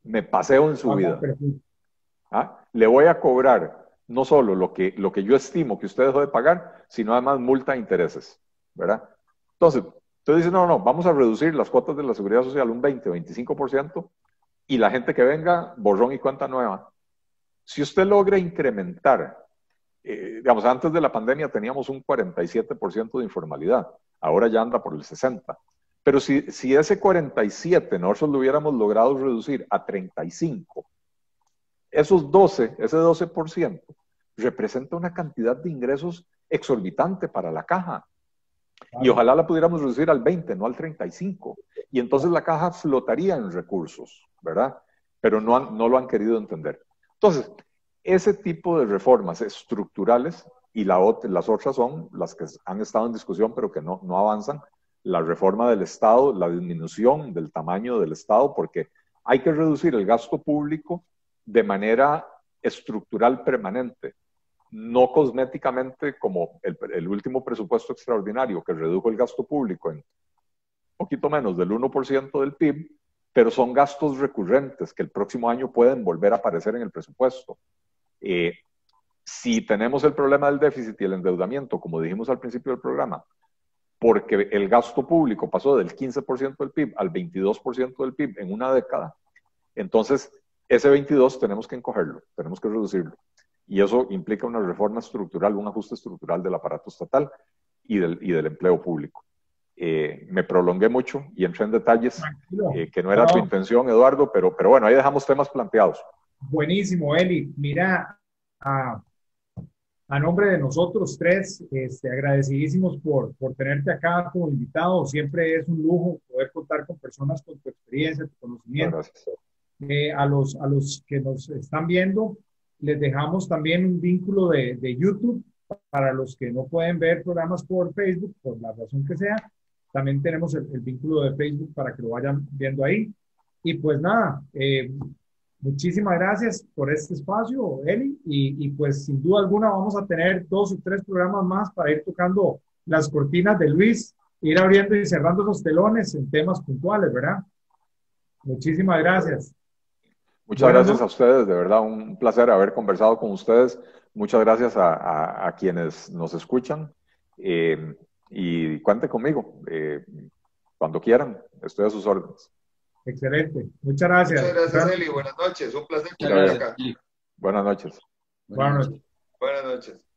me paseo en su vida. ¿Ah? Le voy a cobrar no solo lo que, lo que yo estimo que usted dejó de pagar, sino además multa e intereses. ¿Verdad? Entonces, usted dice, no, no, vamos a reducir las cuotas de la seguridad social un 20 o 25% y la gente que venga, borrón y cuenta nueva. Si usted logra incrementar, eh, digamos, antes de la pandemia teníamos un 47% de informalidad, ahora ya anda por el 60%. Pero si, si ese 47 nosotros lo hubiéramos logrado reducir a 35, esos 12, ese 12% representa una cantidad de ingresos exorbitante para la caja. Y ojalá la pudiéramos reducir al 20, no al 35. Y entonces la caja flotaría en recursos, ¿verdad? Pero no, no lo han querido entender. Entonces, ese tipo de reformas estructurales y la, las otras son las que han estado en discusión pero que no, no avanzan, la reforma del Estado, la disminución del tamaño del Estado, porque hay que reducir el gasto público de manera estructural permanente no cosméticamente como el, último presupuesto extraordinario que redujo el gasto público en un poquito menos del 1% del PIB, pero son gastos recurrentes que el próximo año pueden volver a aparecer en el presupuesto. Eh, si tenemos el problema del déficit y el endeudamiento, como dijimos al principio del programa, porque el gasto público pasó del 15% del PIB al 22% del PIB en una década, entonces ese 22 tenemos que encogerlo, tenemos que reducirlo. Y eso implica una reforma estructural, un ajuste estructural del aparato estatal y del, y del empleo público. Eh, me prolongué mucho y entré en detalles eh, que no era tu intención, Eduardo, pero, pero bueno, ahí dejamos temas planteados. Buenísimo, Eli. Mira, a, a nombre de nosotros tres, este, agradecidísimos por, por tenerte acá como invitado. Siempre es un lujo poder contar con personas con tu experiencia, tu conocimiento. Eh, a, los, a los que nos están viendo, les dejamos también un vínculo de, de YouTube para los que no pueden ver programas por Facebook, por la razón que sea. También tenemos el, vínculo de Facebook para que lo vayan viendo ahí. Y pues nada, eh, muchísimas gracias por este espacio, Eli. Y, y, pues sin duda alguna vamos a tener dos o tres programas más para ir tocando las cortinas de Luis, ir abriendo y cerrando los telones en temas puntuales, ¿verdad? Muchísimas gracias. Muchas gracias a ustedes, de verdad, un placer haber conversado con ustedes. Muchas gracias a, a, quienes nos escuchan eh, y cuente conmigo eh, cuando quieran, estoy a sus órdenes. Excelente, muchas gracias. Muchas gracias, Eli. Buenas noches, un placer estar acá. Buenas noches. Buenas noches. Buenas noches.